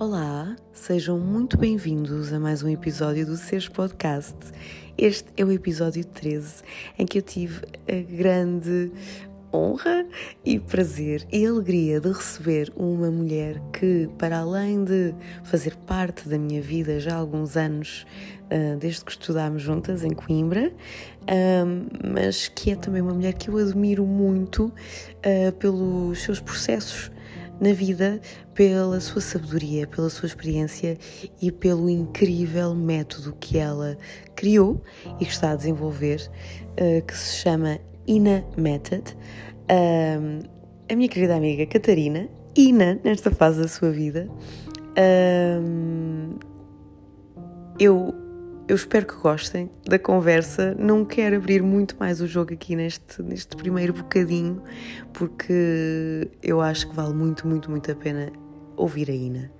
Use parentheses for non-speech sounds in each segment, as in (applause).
Olá, sejam muito bem-vindos a mais um episódio do Seres Podcast. Este é o episódio 13, em que eu tive a grande honra e prazer e alegria de receber uma mulher que, para além de fazer parte da minha vida já há alguns anos, ah, desde que estudámos juntas em Coimbra, mas que é também uma mulher que eu admiro muito ah, pelos seus processos na vida pela sua sabedoria, pela sua experiência e pelo incrível método que ela criou e que está a desenvolver, uh, que se chama Ina Method. A minha querida amiga Catarina, Ina, nesta fase da sua vida, eu eu espero que gostem da conversa. Não quero abrir muito mais o jogo aqui neste, neste primeiro bocadinho, porque eu acho que vale muito, muito, muito a pena ouvir a Ina.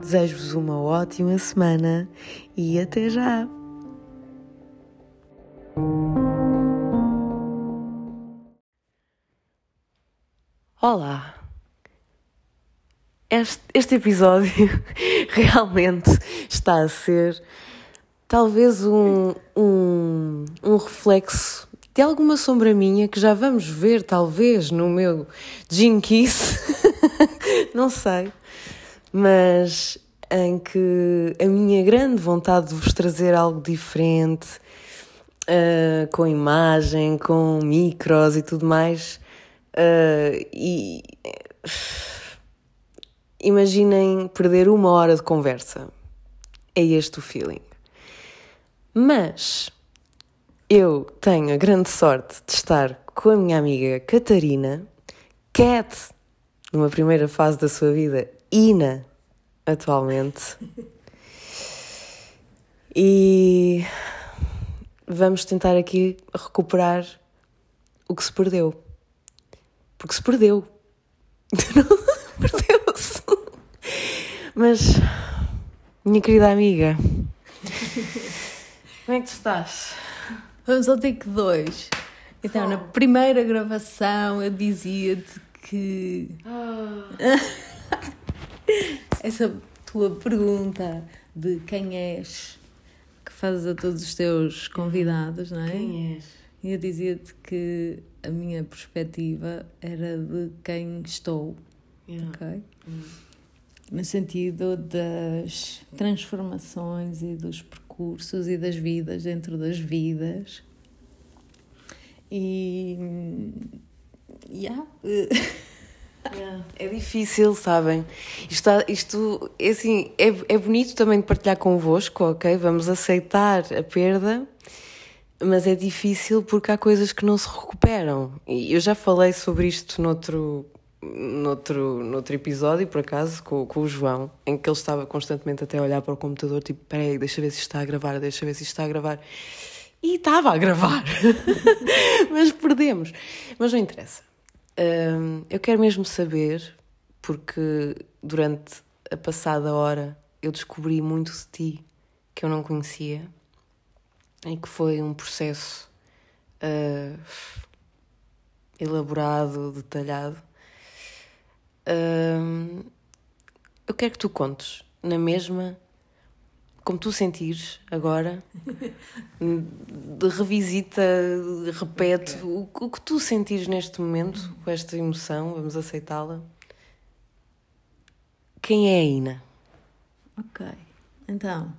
Desejo-vos uma ótima semana e até já! Olá! Este, este episódio (laughs) realmente está a ser talvez um, um, um reflexo de alguma sombra minha que já vamos ver, talvez, no meu Gene Kiss, (laughs) não sei, mas em que a minha grande vontade de vos trazer algo diferente, uh, com imagem, com micros e tudo mais, uh, e imaginem perder uma hora de conversa. É este o feeling. Mas eu tenho a grande sorte de estar com a minha amiga Catarina, Cat, numa primeira fase da sua vida, Ina, atualmente. E vamos tentar aqui recuperar o que se perdeu. Porque se perdeu. (laughs) Perdeu-se. Mas, minha querida amiga. Como é que tu estás? Vamos ao take 2. Então, oh. na primeira gravação eu dizia-te que. Oh. (laughs) Essa tua pergunta de quem és que fazes a todos os teus convidados, não é? Quem és? E eu dizia-te que a minha perspectiva era de quem estou. Yeah. Ok? No sentido das transformações e dos percursos percursos e das vidas dentro das vidas. E. Yeah. Yeah. É difícil, sabem? Isto, isto é, assim, é, é bonito também de partilhar convosco, ok? Vamos aceitar a perda, mas é difícil porque há coisas que não se recuperam. E eu já falei sobre isto noutro, noutro, noutro episódio, por acaso, com, com o João, em que ele estava constantemente até a olhar para o computador, tipo, peraí, deixa ver se está a gravar, deixa ver se está a gravar. E estava a gravar. (laughs) Mas perdemos. Mas não interessa. Um, eu quero mesmo saber, porque durante a passada hora eu descobri muito de ti que eu não conhecia e que foi um processo uh, elaborado, detalhado eu quero que tu contes na mesma, como tu sentires agora, (laughs) de revisita, repete okay. o, o, que tu sentires neste momento, com esta emoção, vamos aceitá-la. Quem é a Ina? Ok, então,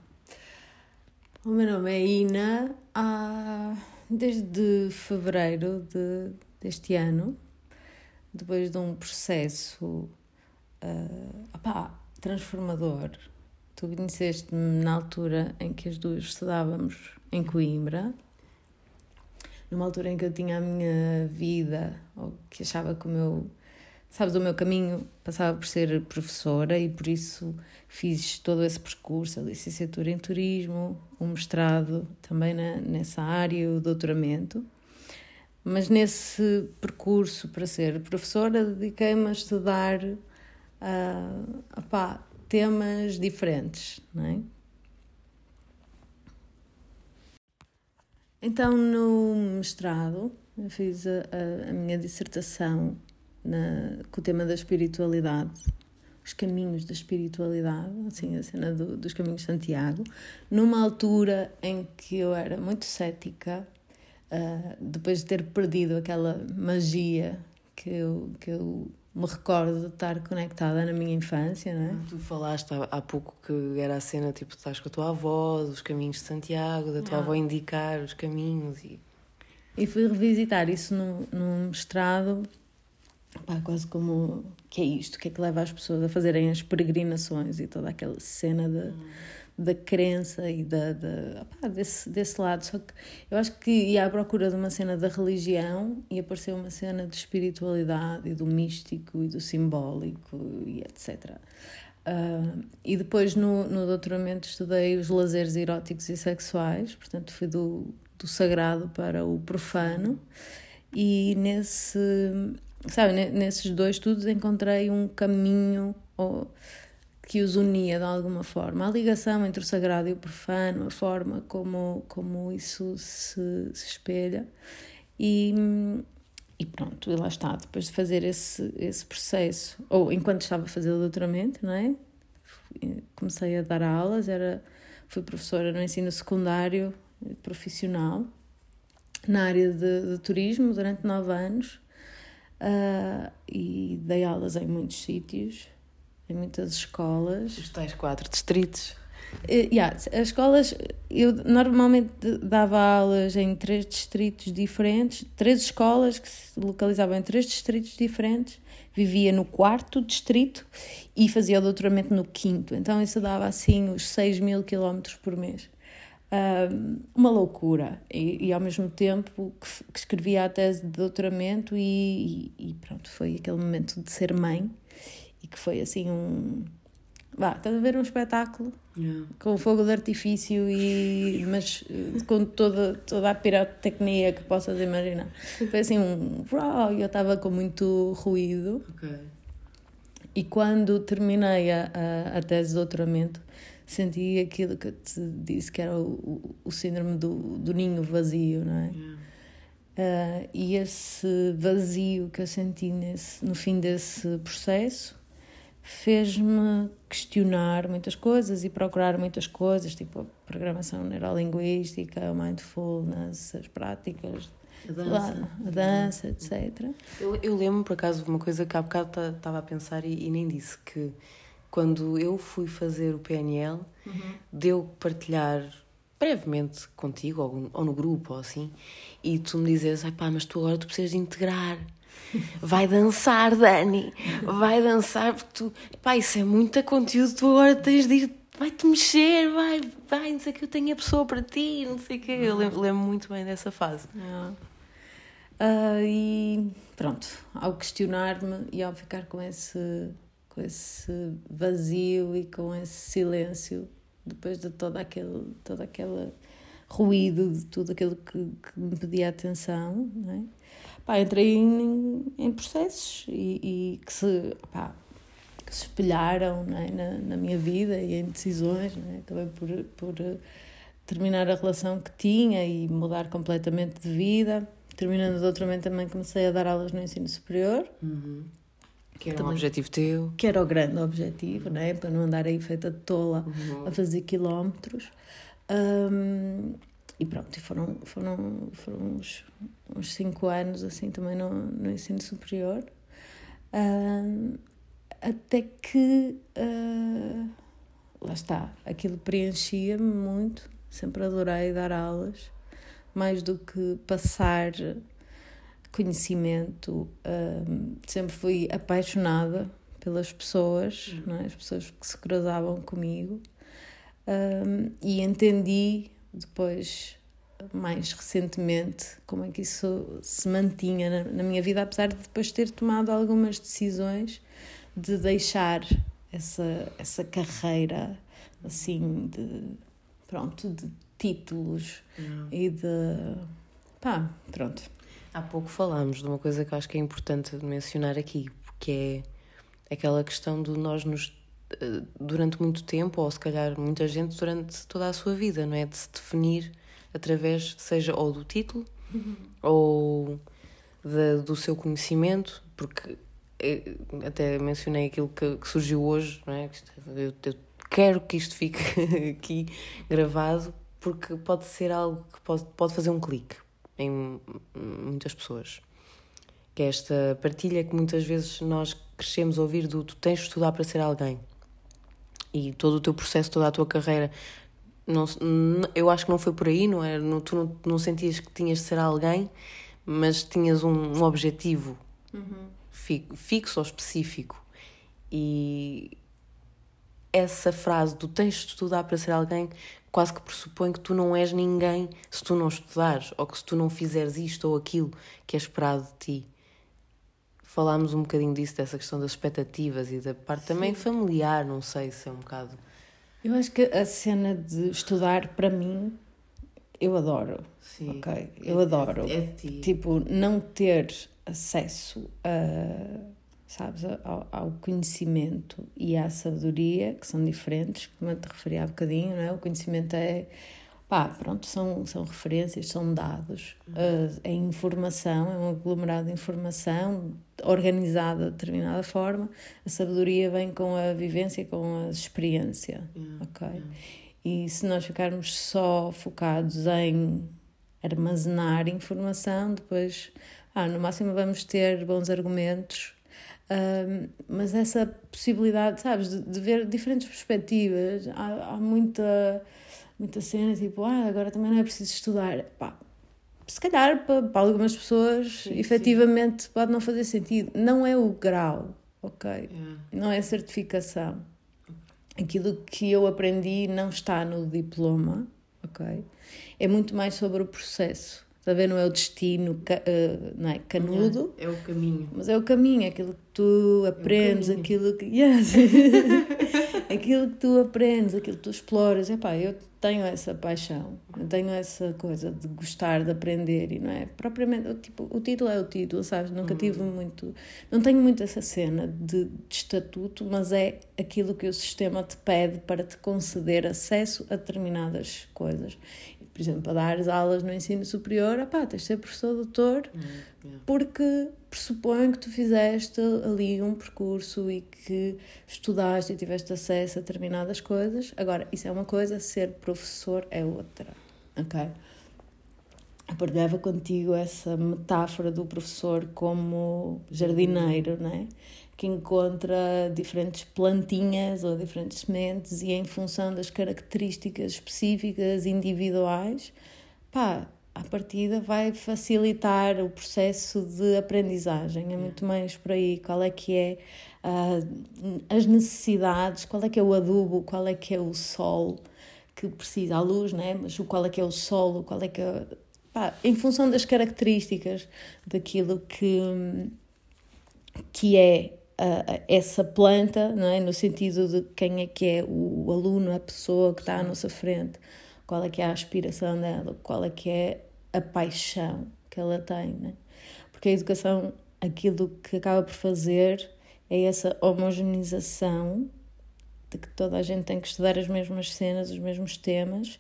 o meu nome é Ina há, desde fevereiro de, deste ano depois de um processo uh, opá, transformador. Tu conheceste-me na altura em que as duas estudávamos em Coimbra, numa altura em que eu tinha a minha vida, ou que achava que o meu, sabes, o meu caminho passava por ser professora e por isso fiz todo esse percurso, a licenciatura em turismo, um mestrado também na, nessa área, o doutoramento. Mas nesse percurso para ser professora, dediquei-me a estudar uh, opá, temas diferentes, não é? Então, no mestrado, eu fiz a, a, a minha dissertação na, com o tema da espiritualidade, os caminhos da espiritualidade, assim, a cena do, dos caminhos de Santiago, numa altura em que eu era muito cética, uh, depois de ter perdido aquela magia que eu, que eu me recordo de estar conectada na minha infância, não é? Tu falaste há, pouco que era a cena tipo, estás com a tua avó, dos caminhos de Santiago, da tua ah. avó indicar os caminhos e. E fui revisitar isso num, num mestrado, pá, quase como que é isto, o que é que leva as pessoas a fazerem as peregrinações e toda aquela cena de. Hum da crença e da, da desse, desse lado. Só que eu acho que ia à procura de uma cena da religião e apareceu uma cena de espiritualidade e do místico e do simbólico e etc. Uh, ah, e depois no, no doutoramento estudei os lazeres eróticos e sexuais, portanto fui do, do sagrado para o profano e nesse, sabe, nesses dois estudos encontrei um caminho ou, que os unia de alguma forma. A ligação entre o sagrado e o profano, a forma como, como isso se, se espelha. E, e pronto, e lá está. Depois de fazer esse, esse processo, ou enquanto estava a fazer o doutoramento, não é? Comecei a dar aulas, era, fui professora no ensino secundário profissional na área de, de turismo durante nove anos uh, e dei aulas em muitos sítios em muitas escolas. Os tais quatro distritos. Uh, yeah, as escolas, eu normalmente dava aulas em três distritos diferentes, três escolas que se localizavam em três distritos diferentes, vivia no quarto distrito e fazia o doutoramento no quinto, então isso dava assim os 6 mil quilómetros por mês. Uma loucura, e, e, ao mesmo tempo que, que, escrevia a tese de doutoramento, e, e, e pronto, foi aquele momento de ser mãe e que foi assim um. Vá, estás a ver um espetáculo yeah. com fogo de artifício e mas eh, com toda, toda a pirotecnia que possas imaginar. Foi assim um e eu estava com muito ruído. Okay. E quando terminei a, a, a, tese de doutoramento, senti aquilo que eu te disse que era o, o síndrome do, do ninho vazio, não é? Yeah. Uh, e esse vazio que eu senti nesse, no fim desse processo fez-me questionar muitas coisas e procurar muitas coisas, tipo a programação neurolinguística, o mindfulness, as práticas, a dança, a dança etc. Eu, eu lembro, por acaso, de uma coisa que há bocado estava a pensar e, e, nem disse, que quando eu fui fazer o PNL, uhum. deu partilhar brevemente contigo, ou, ou, no grupo, ou assim, e tu me dizes, ai pá, mas tu agora tu precisas de integrar Vai dançar, Dani. Vai dançar, porque tu. Pá, isso é muito conteúdo, tu agora tens de ir. Vai-te mexer, vai, vai, não sei o que, eu tenho a pessoa para ti, não sei o que. Eu lembro, lembro muito bem dessa fase. Uh, e pronto, ao questionar-me e ao ficar com esse, com esse vazio e com esse silêncio, depois de todo aquele, todo aquele ruído, de tudo aquilo que, que me pedia atenção, não é? Pá, entrei em, em processos e, e que, se, pá, que se espelharam é? na, na minha vida e em decisões. É? Acabei por, por eh, terminar a relação que tinha e mudar completamente de vida. Terminando o doutoramento também comecei a dar aulas no ensino superior. Uhum. Que era também, um objetivo teu. Que era o grande objetivo, né? para não andar aí feita de tola uhum. a fazer quilómetros. Um, e pronto, foram, foram, foram uns, uns cinco anos assim também no, no ensino superior. Uh, até que uh, lá está, aquilo preenchia-me muito, sempre adorei dar aulas, mais do que passar conhecimento, uh, sempre fui apaixonada pelas pessoas, uhum. é? as pessoas que se cruzavam comigo, e entendi depois, mais recentemente, como é que isso se mantinha na, na minha vida, apesar de depois ter tomado algumas decisões de deixar essa, essa carreira assim de pronto de títulos Não. e de pá, pronto. Há pouco falámos de uma coisa que acho que é importante mencionar aqui, porque é aquela questão de nós nos durante muito tempo, ou se calhar muita gente durante toda a sua vida, não é? De se definir através, seja ou do título uhum. ou de, do seu conhecimento, porque eh, até mencionei aquilo que, que surgiu hoje, não é? Eu, eu quero que isto fique (laughs) aqui gravado porque pode ser algo que pode, pode fazer um clique em muitas pessoas. Que é esta partilha que muitas vezes nós crescemos a ouvir do tu tens de estudar para ser alguém. E todo o teu processo, toda a tua carreira, não, eu acho que não foi por aí, não é? Não, tu não, não sentias que tinhas de ser alguém, mas tinhas um, um objetivo uhum. fixo ou específico. E essa frase do tens de estudar para ser alguém quase que pressupõe que tu não és ninguém se tu não estudares ou que se tu não fizeres isto ou aquilo que é esperado de ti. Falámos um bocadinho disso, dessa questão das expectativas e da parte também Sim. familiar, não sei se é um bocado. Eu acho que a cena de estudar, para mim, eu adoro. Sim. Ok? Eu é, adoro. É, é tipo, não ter acesso a sabes, ao, ao, conhecimento e à sabedoria, que são diferentes, como eu te referi há bocadinho, não é? O conhecimento é, pá, pronto, são, são referências, são dados, uhum. uh, é informação, é um aglomerado de informação organizada de determinada forma, a sabedoria vem com a vivência, com a experiência, uhum. ok? Uhum. E se nós ficarmos só focados em armazenar informação, depois, ah, no máximo vamos ter bons argumentos mas essa possibilidade, sabes, de, de, ver diferentes perspectivas, há, há, muita, muita cena tipo, ah, agora também não é preciso estudar. Pá, se calhar para, para algumas pessoas sim, efetivamente sim. pode não fazer sentido. Não é o grau, ok? Yeah. Não é a certificação. Aquilo que eu aprendi não está no diploma, ok? É muito mais sobre o processo. Está a ver? Não é o destino uh, não é? canudo. É, é, o caminho. Mas é o caminho, é aquilo que tu aprendes, é aquilo que. Yes. (laughs) aquilo que tu aprendes, aquilo que tu exploras. Epá, eu tenho essa paixão, eu tenho essa coisa de gostar de aprender e não é propriamente. Tipo, o título é o título, sabes? Nunca uhum. tive muito. Não tenho muito essa cena de, de estatuto, mas é aquilo que o sistema te pede para te conceder acesso a determinadas coisas por exemplo, para dar aulas no ensino superior, opá, tens de ser professor doutor, mm, porque pressupõe que tu fizeste ali um percurso e que estudaste e tiveste acesso a determinadas coisas. Agora, isso é uma coisa, ser professor é outra, ok? Partilhava contigo essa metáfora do professor como jardineiro, não é? Que encontra diferentes plantinhas ou diferentes sementes e em função das características específicas individuais, pá, à partida vai facilitar o processo de aprendizagem. É muito mais por aí qual é que é uh, as necessidades, qual é que é o adubo, qual é que é o sol que precisa, a luz, né? mas qual é que é o solo, qual é que é... Pá, em função das características daquilo que, que é uh, essa planta, não é? no sentido de quem é que é o, o aluno, a pessoa que está à nossa frente, qual é que é a aspiração dela, qual é que é a paixão que ela tem. Né? Porque a educação, aquilo que acaba por fazer é essa homogeneização de que toda a gente tem que estudar as mesmas cenas, os mesmos temas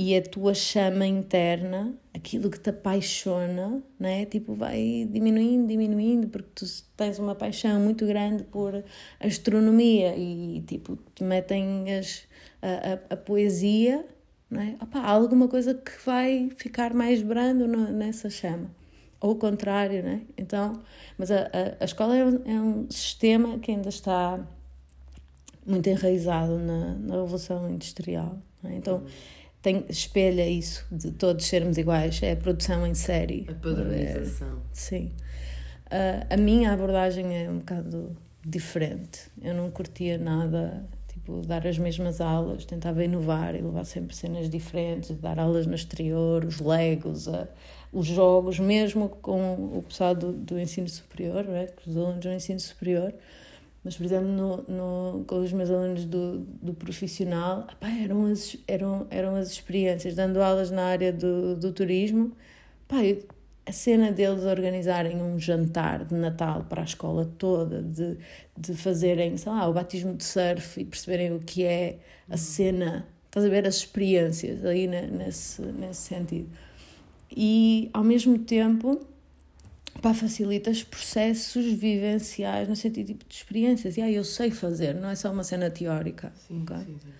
e a tua chama interna, aquilo que te apaixona, né? Tipo, vai diminuindo, diminuindo, porque tu tens uma paixão muito grande por astronomia e, tipo, te metem as, a, a, a poesia, né? Opa, há alguma coisa que vai ficar mais brando no, nessa chama. Ou o contrário, né? Então, mas a, a, a escola é um, é um sistema que ainda está muito enraizado na, na Revolução Industrial. Né? Então, tem, espelha isso de todos sermos iguais, é a produção em série. A padronização. É, sim. Uh, a minha abordagem é um bocado diferente. Eu não curtia nada, tipo, dar as mesmas aulas, tentava inovar e levar sempre cenas diferentes, dar aulas no exterior, os legos, uh, os jogos, mesmo com o pessoal do, do ensino superior, né, os alunos do ensino superior mas, por exemplo, no, no, com os meus alunos do, do profissional, apá, eram, as, eram, eram as experiências, dando aulas na área do, do turismo. Apá, a cena deles organizarem um jantar de Natal para a escola toda, de, de fazerem, sei lá, o batismo de surf e perceberem o que é a uhum. cena, estás a ver as experiências aí nesse, nesse sentido. E, ao mesmo tempo, pá, facilita os processos vivenciais no sentido tipo, de experiências. E aí eu sei fazer, não é só uma cena teórica. Sim, ok? sim, sim.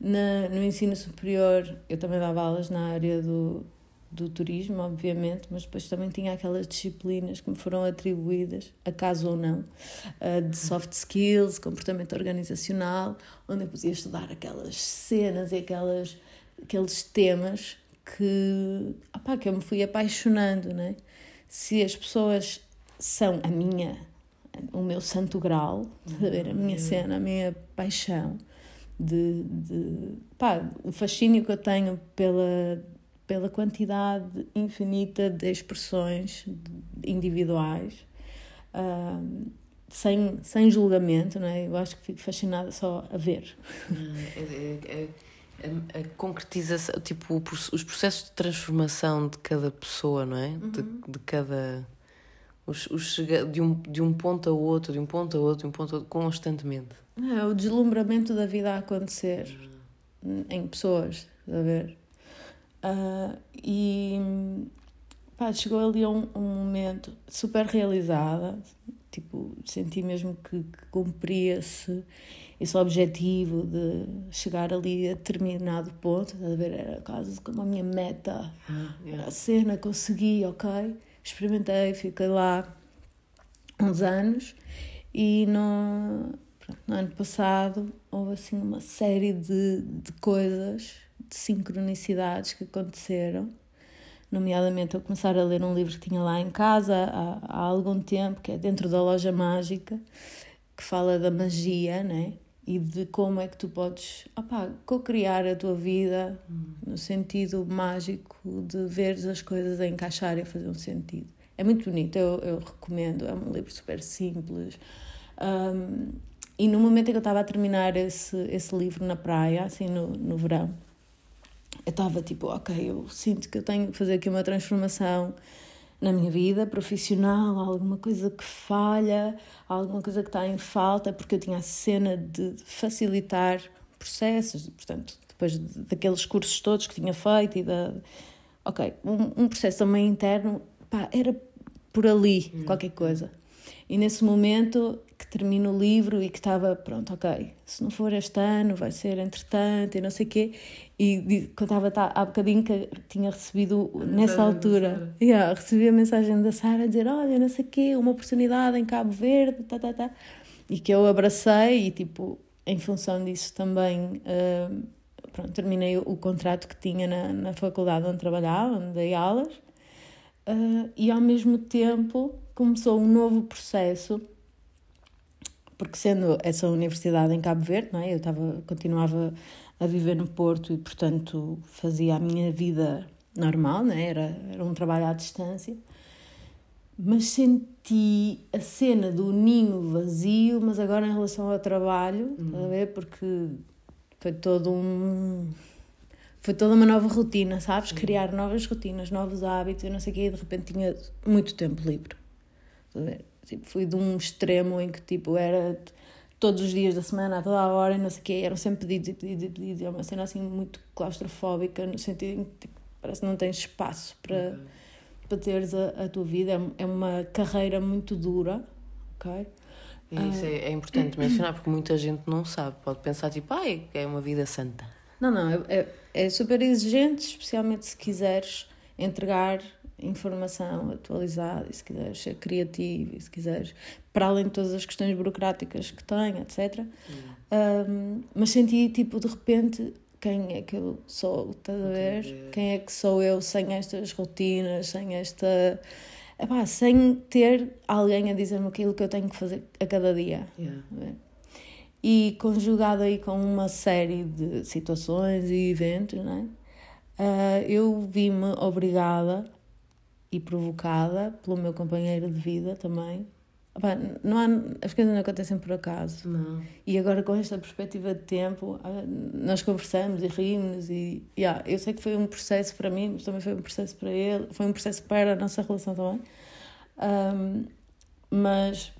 Na, no ensino superior, eu também dava aulas na área do, do turismo, obviamente, mas depois também tinha aquelas disciplinas que me foram atribuídas, acaso ou não, uh, de soft skills, comportamento organizacional, onde eu podia estudar aquelas cenas e aquelas, aqueles temas que, opá, que eu me fui apaixonando, né? Se as pessoas são a minha, o meu santo grau, a minha cena, a minha paixão, de, de pá, o fascínio que eu tenho pela, pela quantidade infinita de expressões individuais, sem, sem julgamento, não é? Eu acho que fico fascinada só a ver. É, é, é, a, concretização, tipo, os processos de transformação de cada pessoa, não é? Uhum. De, de cada. Os, os, de, um, de um ponto a outro, de um ponto a outro, de um ponto a outro, constantemente. É, o deslumbramento da vida a acontecer em pessoas, a ver? Uh, e pá, chegou ali um, um momento super realizada, tipo, senti mesmo que, que cumpria-se esse objetivo de chegar ali a determinado ponto, a ver, era quase como a minha meta, ah, yeah. a cena, consegui, ok, experimentei, fiquei lá uns anos e não no ano passado houve assim uma série de, de coisas, de sincronicidades que aconteceram. Nomeadamente, eu começar a ler um livro que tinha lá em casa há, há algum tempo, que é Dentro da Loja Mágica, que fala da magia, né? E de como é que tu podes co-criar a tua vida no sentido mágico de ver as coisas a encaixar e a fazer um sentido. É muito bonito, eu, eu recomendo. É um livro super simples. Um, e no momento em que eu estava a terminar esse, esse livro na praia, assim no, no verão, eu estava tipo, ok, eu sinto que eu tenho que fazer aqui uma transformação na minha vida profissional, alguma coisa que falha, alguma coisa que está em falta, porque eu tinha a cena de facilitar processos, portanto, depois daqueles cursos todos que tinha feito e da. Ok, um, um processo também interno, pá, era por ali hum. qualquer coisa. E nesse momento que termino o livro e que estava, pronto, ok, se não for este ano, vai ser entretanto e não sei o quê. E contava tá, há bocadinho que tinha recebido a nessa altura, yeah, recebi a mensagem da Sara a dizer: Olha, não sei o quê, uma oportunidade em Cabo Verde, tá, tá, tá. E que eu abracei e, tipo, em função disso também. Uh, pronto, terminei o, o contrato que tinha na, na faculdade onde trabalhava, onde dei aulas, uh, e ao mesmo tempo começou um novo processo, porque sendo essa universidade em Cabo Verde, não é? eu estava, continuava a viver no Porto e, portanto, fazia a minha vida normal, não é? era, era um trabalho à distância, mas senti a cena do ninho vazio, mas agora em relação ao trabalho, uhum. a ver? Porque foi todo um foi toda uma nova rotina, sabes? Criar novas rotinas, novos hábitos, eu não sei o quê, e de repente tinha muito tempo livre. Tipo, fui de um extremo em que tipo, era todos os dias da semana, a toda a hora, não sei o quê, eram sempre pedidos e pedidos e pedidos. É uma cena assim muito claustrofóbica, no sentido em que tipo, parece que não tens espaço para, okay. para teres a, a tua vida. É, é uma carreira muito dura, ok? Isso é, é, importante mencionar porque muita gente não sabe. Pode pensar tipo, ai, é uma vida santa. Não, não, é, é, é super exigente, especialmente se quiseres entregar informação atualizada, e se quiseres ser criativo, e se quiseres, para além de todas as questões burocráticas que tem, etc. Um, mas senti, tipo, de repente, quem é que eu sou? Estás a ver? Quem é que sou eu sem estas rotinas, sem esta. Epá, sem ter alguém a dizer-me aquilo que eu tenho que fazer a cada dia. Yeah. E conjugado aí com uma série de situações e eventos, não é? Uh, eu vi-me obrigada e provocada pelo meu companheiro de vida também. não há, as coisas não acontecem por acaso. Não. E agora com esta perspectiva de tempo, ah, nós conversamos e rimos e yeah, eu sei que foi um processo para mim, mas também foi um processo para ele, foi um processo para a nossa relação também. Um, mas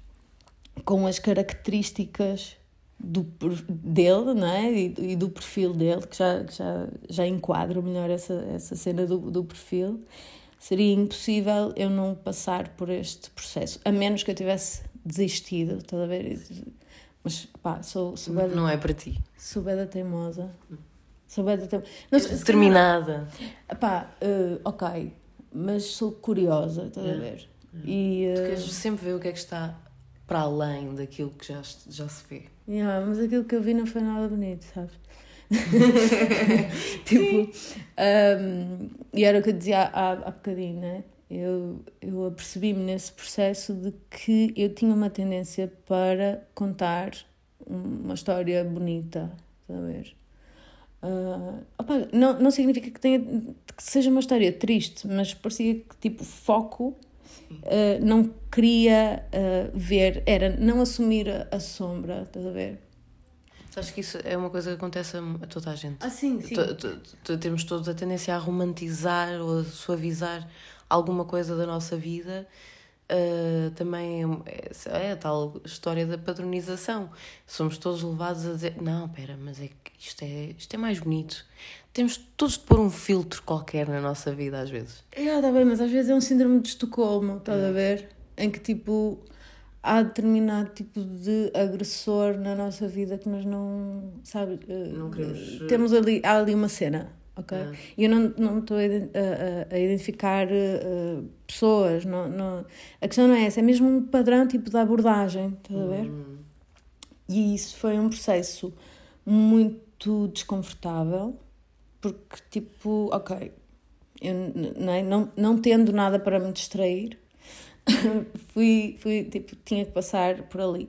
com as características do, dele né? e, e do perfil dele, que já, já, já enquadra melhor essa, essa cena do, do perfil seria impossível eu não passar por este processo, a menos que eu tivesse desistido, estás a ver? Mas pá, sou, sou beda, Não é para ti. sou beda teimosa. Sou beda teimosa. Determinada. Pá, eh, ok, mas sou curiosa, estás a ver? E, Tu eh, queres sempre ver o que é que está para além daquilo que já, já se vê. Yeah, mas aquilo que eu vi não foi nada bonito, sabes? (laughs) tipo, um, e era o que eu dizia há, há bocadinho, né? Eu, eu apercebi-me nesse processo de que eu tinha uma tendência para contar uma história bonita, estás a ver? Ah, opa, não, não significa que, tenha, que seja uma história triste, mas parecia que tipo foco ah, não queria ah, ver, era não assumir a, a sombra, estás a ver? Acho que isso é uma coisa que acontece a, toda a gente. Ah, sim, to- Temos todos a tendência a romantizar ou a suavizar alguma coisa da nossa vida. Ah, também é, é a tal história da padronização. Somos todos levados a dizer: não, espera, mas é que isto é, isto é mais bonito. Temos todos de pôr um filtro qualquer na nossa vida, às vezes. É, tá bem, mas às vezes é um síndrome de Estocolmo, estás a ver? Em que tipo há determinado tipo de agressor na nossa vida que nós não, sabe, eh, Não queremos, eh, temos ali, há ali uma cena, ok? E eu não não estou a, a- a- identificar eh, pessoas, não, não, a questão não é essa, é mesmo um padrão tipo de abordagem, estás a ver? Hum, E isso foi um processo muito desconfortável, porque, tipo, ok, eu não, é? não, não tendo nada para me distrair, (laughs) fui, fui, tipo, tinha que passar por ali.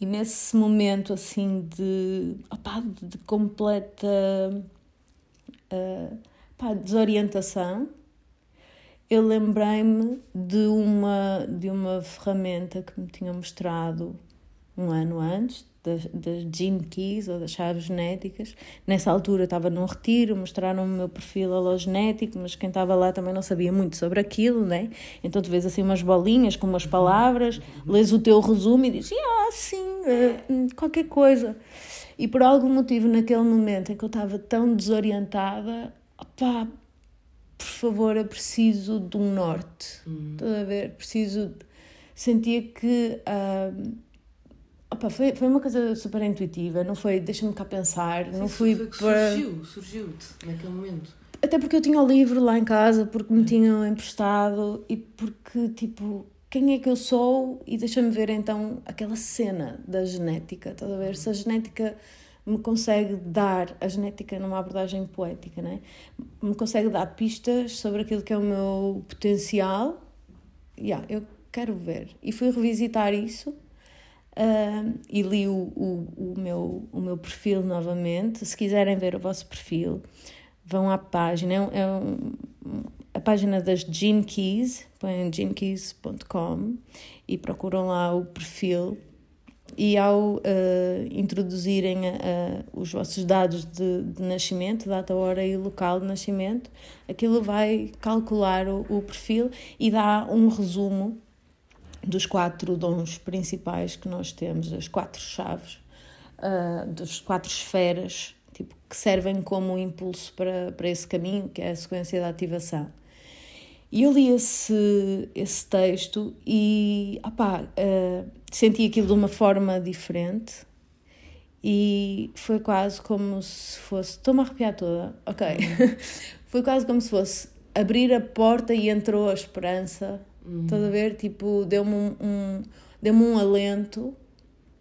E nesse momento, assim, de, opá, de, completa pá, desorientação, eu lembrei-me de uma, de uma ferramenta que me tinham mostrado um ano antes, das, das Gene Keys, ou das chaves genéticas. Nessa altura estava num retiro, mostraram-me o meu perfil hologenético, mas quem estava lá também não sabia muito sobre aquilo, né? Então tu vês assim umas bolinhas com umas palavras, lês o teu resumo e dizes, ah, sim, eh, hum, qualquer coisa. E por algum motivo, naquele momento em que eu estava tão desorientada, opá, por favor, eu preciso de um norte. Estás a ver? Preciso. Sentia que. ah, opa, foi, foi uma coisa super intuitiva, não foi deixa-me cá pensar, não fui foi para. surgiu, surgiu-te naquele momento. Até porque eu tinha o livro lá em casa, porque me tinham emprestado e porque, tipo, quem é que eu sou? E deixa-me ver então aquela cena da genética, estás a ver? Se a genética me consegue dar, a genética numa abordagem poética, né? Me consegue dar pistas sobre aquilo que é o meu potencial, yeah, eu quero ver. E fui revisitar isso. Ah, e li o, o, o, meu, o meu perfil novamente. Se quiserem ver o vosso perfil, vão à página, é, um- é um- a página das Gene Keys, põem genekeys.com e procuram lá o perfil. E ao eh, introduzirem eh, os vossos dados de, de nascimento, data, hora e local de nascimento, aquilo vai calcular o, o perfil e dá um resumo dos quatro dons principais que nós temos, as quatro chaves, ah, das quatro esferas, tipo, que servem como impulso para, para esse caminho, que é a sequência de ativação. E eu li esse, esse texto e opá, ah, senti aquilo de uma forma diferente e foi quase como se fosse. Estou-me a arrepiar toda, ok. (laughs) foi quase como se fosse abrir a porta e entrou a esperança. Estás a ver? Tipo, deu-me um, um- deu-me um alento.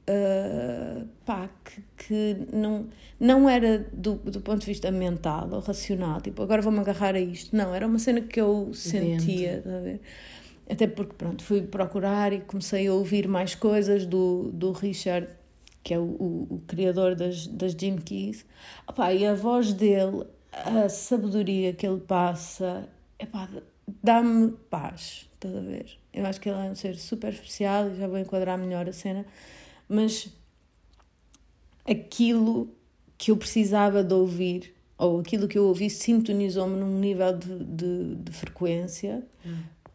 ah, pá, que, que não, não era do, do ponto de vista mental ou racional, tipo, agora vou-me agarrar a isto. Não, era uma cena que eu sentia, estás a ver? Até porque, pronto, fui procurar e comecei a ouvir mais coisas do, do Richard, que é o, o, o criador das, das Gene Keys. Opá, e a voz dele, a sabedoria que ele passa, epá, dá-me paz, estás a ver? Eu acho que ele é um ser super especial e já vou enquadrar melhor a cena, mas aquilo que eu precisava de ouvir, ou aquilo que eu ouvi, sintonizou-me num nível de, de, de frequência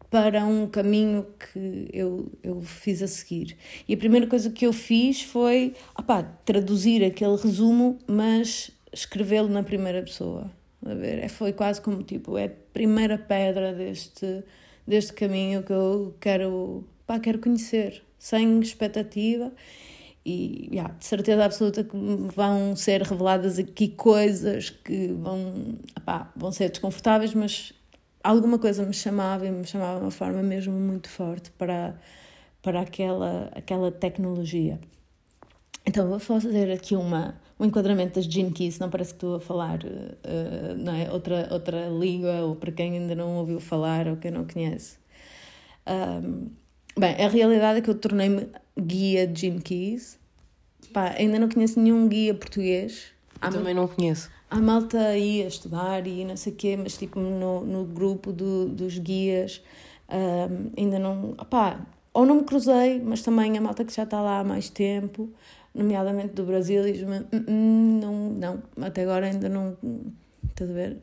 para um caminho que eu, eu fiz a seguir. E a primeira coisa que eu fiz foi opá, traduzir aquele resumo, mas escrevê-lo na primeira pessoa. A ver? É, foi quase como tipo, é a primeira pedra deste, deste caminho que eu quero, pá, quero conhecer, sem expectativa. E yeah, de certeza absoluta que vão ser reveladas aqui coisas que vão, pá, vão ser desconfortáveis, mas alguma coisa me chamava e me chamava de uma forma mesmo muito forte para, para aquela, aquela tecnologia. Então vou fazer aqui uma, um enquadramento das Gene Keys, não parece que estou a falar uh, não é? outra, outra língua, ou para quem ainda não ouviu falar ou quem não conhece. Um, bem, a realidade é que eu tornei-me guia de Gene Keys. Pá, ainda não conheço nenhum guia português. Eu também não conheço a malta ia estudar e não sei o quê, mas tipo no, no grupo do, dos guias um, ainda não. Opá, ou não me cruzei, mas também a malta que já está lá há mais tempo, nomeadamente do Brasil, diz-me: hum, hum, não, não, até agora ainda não. Estás a ver?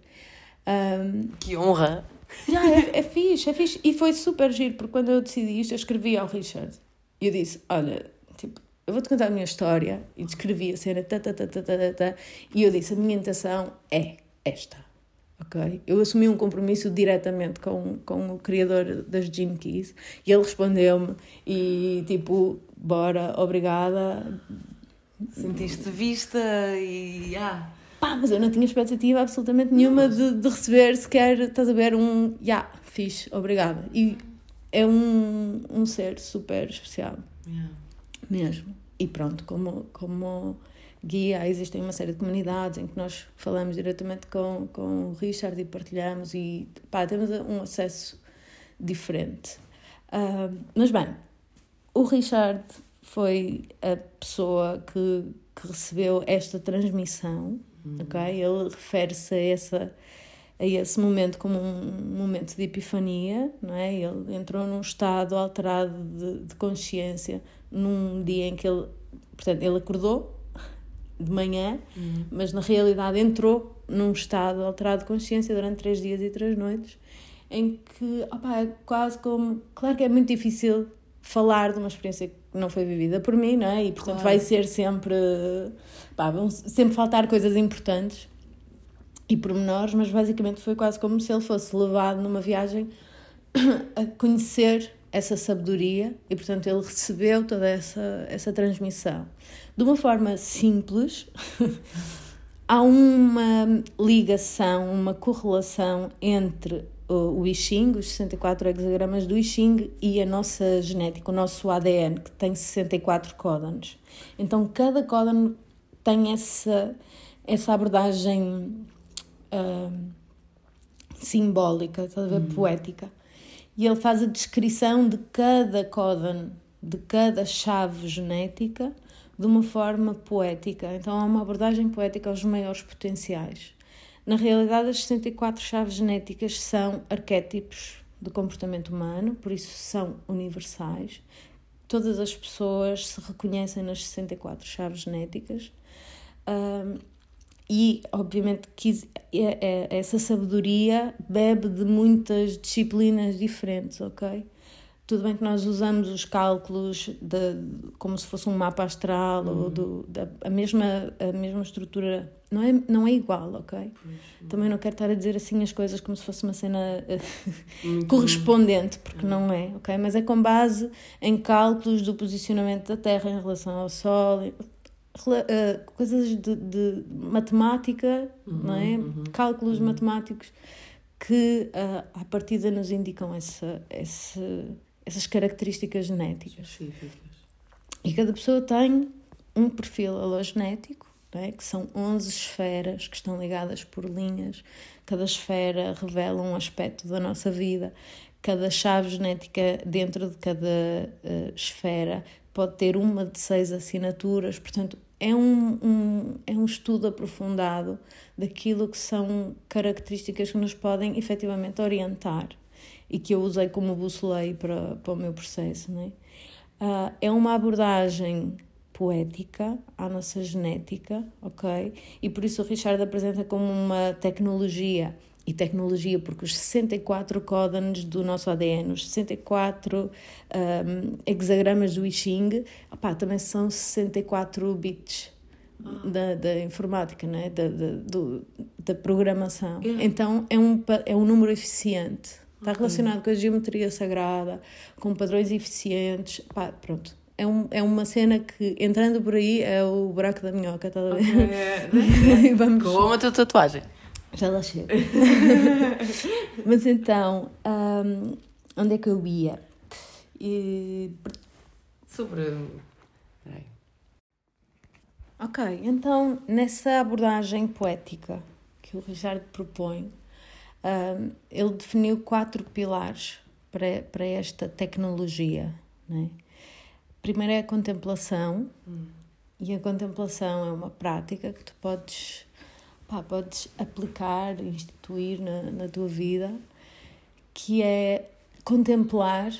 Um, que honra! É, é fixe, é fixe. E foi super giro, porque quando eu decidi isto, eu escrevi ao Richard. E eu disse: Olha, tipo, eu vou-te contar a minha história e descrevi a cena, tá, tá, tá, tá, tá, tá, e eu disse, a minha intenção é esta, ok? Eu assumi um compromisso diretamente com, com o criador das Gene Keys e ele respondeu-me e tipo, bora, obrigada. Sentiste vista e... Ah. Pá, mas eu não tinha expectativa absolutamente nenhuma de, de receber sequer, estás a ver, um, já, yeah, fixe, obrigada. E é um, um ser super especial. Yeah mesmo. E pronto, como, como guia, existem uma série de comunidades em que nós falamos diretamente com, com o Richard e partilhamos e pá, temos um acesso diferente. Uh, mas bem, o Richard foi a pessoa que, que recebeu esta transmissão, uhum. ok? Ele refere-se a essa a esse momento como um momento de epifania, não é? Ele entrou num estado alterado de, de consciência num dia em que ele, portanto, ele acordou de manhã, uhum. mas na realidade entrou num estado alterado de consciência durante três dias e três noites, em que, opa, é quase como, claro que é muito difícil falar de uma experiência que não foi vivida por mim, não é? E portanto claro. vai ser sempre, pá, vão sempre faltar coisas importantes e pormenores, mas basicamente foi quase como se ele fosse levado numa viagem (coughs) a conhecer essa sabedoria e, portanto, ele recebeu toda essa, essa transmissão. De uma forma simples, (laughs) há uma ligação, uma correlação entre o I Ching, os 64 hexagramas do I Ching e a nossa genética, o nosso ADN, que tem 64 códons. Então, cada códon tem essa, essa abordagem uh, simbólica, estás a ver? Hum. Poética e ele faz a descrição de cada códon, de cada chave genética, de uma forma poética. Então há uma abordagem poética aos maiores potenciais. Na realidade, as 64 chaves genéticas são arquétipos do comportamento humano, por isso são universais. Todas as pessoas se reconhecem nas 64 chaves genéticas. Um, e obviamente que é, é, essa sabedoria bebe de muitas disciplinas diferentes, ok? Tudo bem que nós usamos os cálculos de, como se fosse um mapa astral uhum. ou do, da, a, mesma, a mesma estrutura. Não é, não é igual, ok? Pois, Também não quero estar a dizer assim as coisas como se fosse uma cena uhum. correspondente, porque uhum. não é, ok? Mas é com base em cálculos do posicionamento da Terra em relação ao Sol, uh, coisas de, de matemática, uhum, não é? Uhum, Cálculos uhum. matemáticos que uh, à partida nos indicam essa, essa, essas características genéticas. E cada pessoa tem um perfil halogenético, é? que são 11 esferas que estão ligadas por linhas. Cada esfera revela um aspecto da nossa vida. Cada chave genética dentro de cada uh, esfera pode ter uma de seis assinaturas. Portanto, é um, um, é um estudo aprofundado daquilo que são características que nos podem efetivamente orientar e que eu usei como bússola para, para o meu processo. Né? Uh, é uma abordagem poética à nossa genética, ok? E por isso o Richard apresenta como uma tecnologia e tecnologia, porque os 64 códons do nosso ADN, os 64 um, hexagramas do I Ching, opá, também são 64 bits, da, da informática, né? da, da, do, da programação. Yeah. Então é um, é um número eficiente. Está relacionado com a geometria sagrada, com padrões eficientes. Pá, pronto. É, um, é uma cena que, entrando por aí, é o buraco da minhoca, estás a ver? E (laughs) vamos, Como a tua tatuagem. Já lá chego. (laughs) Mas então, hum, onde é que eu ia? E, Sobre. Peraí. Ok, então nessa abordagem poética que o Richard propõe, hum, ele definiu quatro pilares para, para esta tecnologia. Né? Primeiro é a contemplação, e a contemplação é uma prática que tu podes, pá, podes aplicar, instituir na, na tua vida, que é contemplar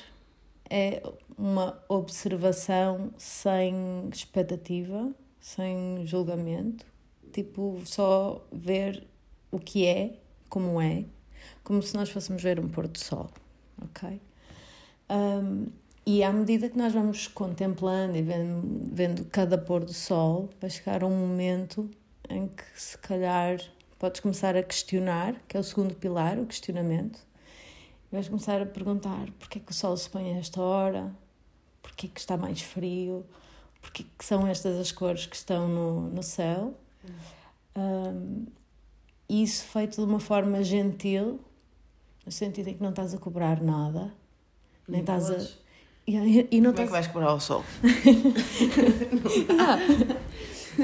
é uma observação sem expectativa, sem julgamento, tipo só ver o que é, como é, como se nós fôssemos ver um pôr do sol, ok? Um, e à medida que nós vamos contemplando e vendo, vendo cada pôr do sol, vai chegar um momento em que se calhar podes começar a questionar, que é o segundo pilar, o questionamento. E vais começar a perguntar porquê que o sol se põe a esta hora, porquê que está mais frio, porquê que são estas as cores que estão no, no céu. Um, isso feito de uma forma gentil, no sentido em que não estás a cobrar nada, nem estás a. (laughs) E, e não Como é que estás vais cobrar o sol? (laughs) (laughs) ah,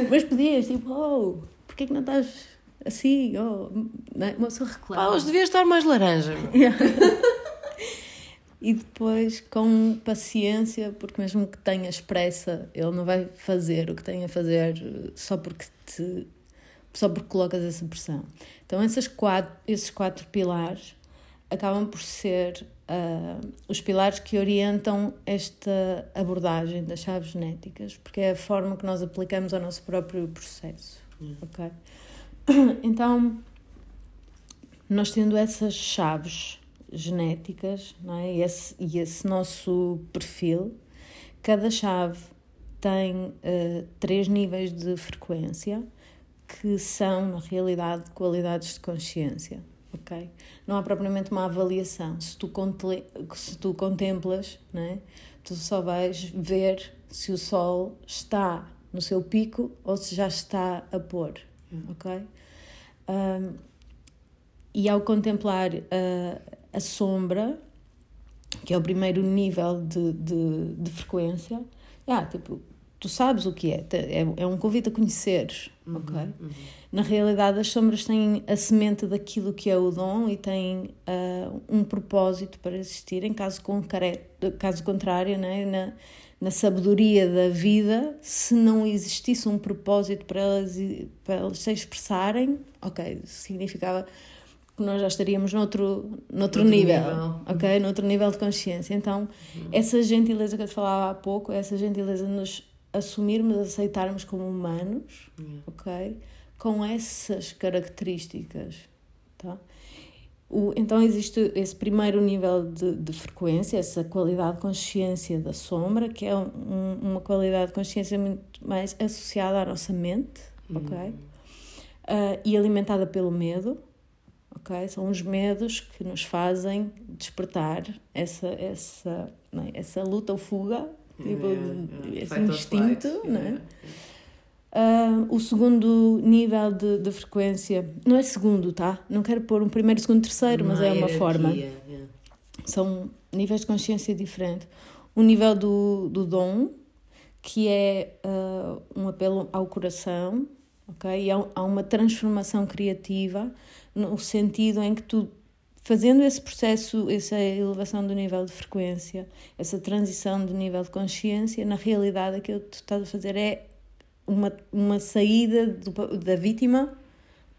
mas podias, tipo, oh, porquê que não estás assim? Oh, não é? uma pessoa Pá, reclama. hoje devias estar mais laranja. (laughs) E depois, com paciência, porque mesmo que tenhas pressa, ele não vai fazer o que tem a fazer só porque te só porque colocas essa pressão. Então, essas quatro, esses quatro pilares acabam por ser ah, os pilares que orientam esta abordagem das chaves genéticas, porque é a forma que nós aplicamos ao nosso próprio processo. Ok? (coughs) Então, nós tendo essas chaves genéticas não é? e, esse, e esse nosso perfil, cada chave tem eh, três níveis de frequência que são, na realidade, qualidades de consciência. Ok? Não há propriamente uma avaliação. Se tu, contle- se tu contemplas, não é? tu só vais ver se o sol está no seu pico ou se já está a pôr. ok? Um, e ao contemplar a, a sombra, que é o primeiro nível de, de, de frequência, ah, tipo, tu sabes o que é, é, é um convite a conheceres, ok? Na realidade, as sombras têm a semente daquilo que é o dom e têm ah, um propósito para existir, em caso, concre- caso contrário, né? na, na sabedoria da vida, se não existisse um propósito para elas, para elas se expressarem, ok, significava que nós já estaríamos noutro, noutro, Noutro nível, nível. ok? Noutro nível de consciência. Então, essa gentileza que eu te falava há pouco, essa gentileza de nos assumirmos, aceitarmos como humanos, ok? Com essas características, tá? O, então existe esse primeiro nível de, de frequência, essa qualidade de consciência da sombra, que é um- uma qualidade de consciência muito mais associada à nossa mente, ok? Ah, e alimentada pelo medo, ok? São os medos que nos fazem despertar essa, essa, é? essa luta ou fuga, tipo, de- esse instinto, não é? Ah, o segundo nível de, de frequência, não é segundo, tá? Não quero pôr um primeiro, segundo, terceiro, mas é uma forma. São níveis de consciência diferentes. O nível do, do dom, que é ah, um apelo ao coração, ok? E há, há uma transformação criativa no sentido em que tu, fazendo esse processo, essa elevação do nível de frequência, essa transição de nível de consciência, na realidade aquilo que tu estás a fazer é uma, uma saída do da vítima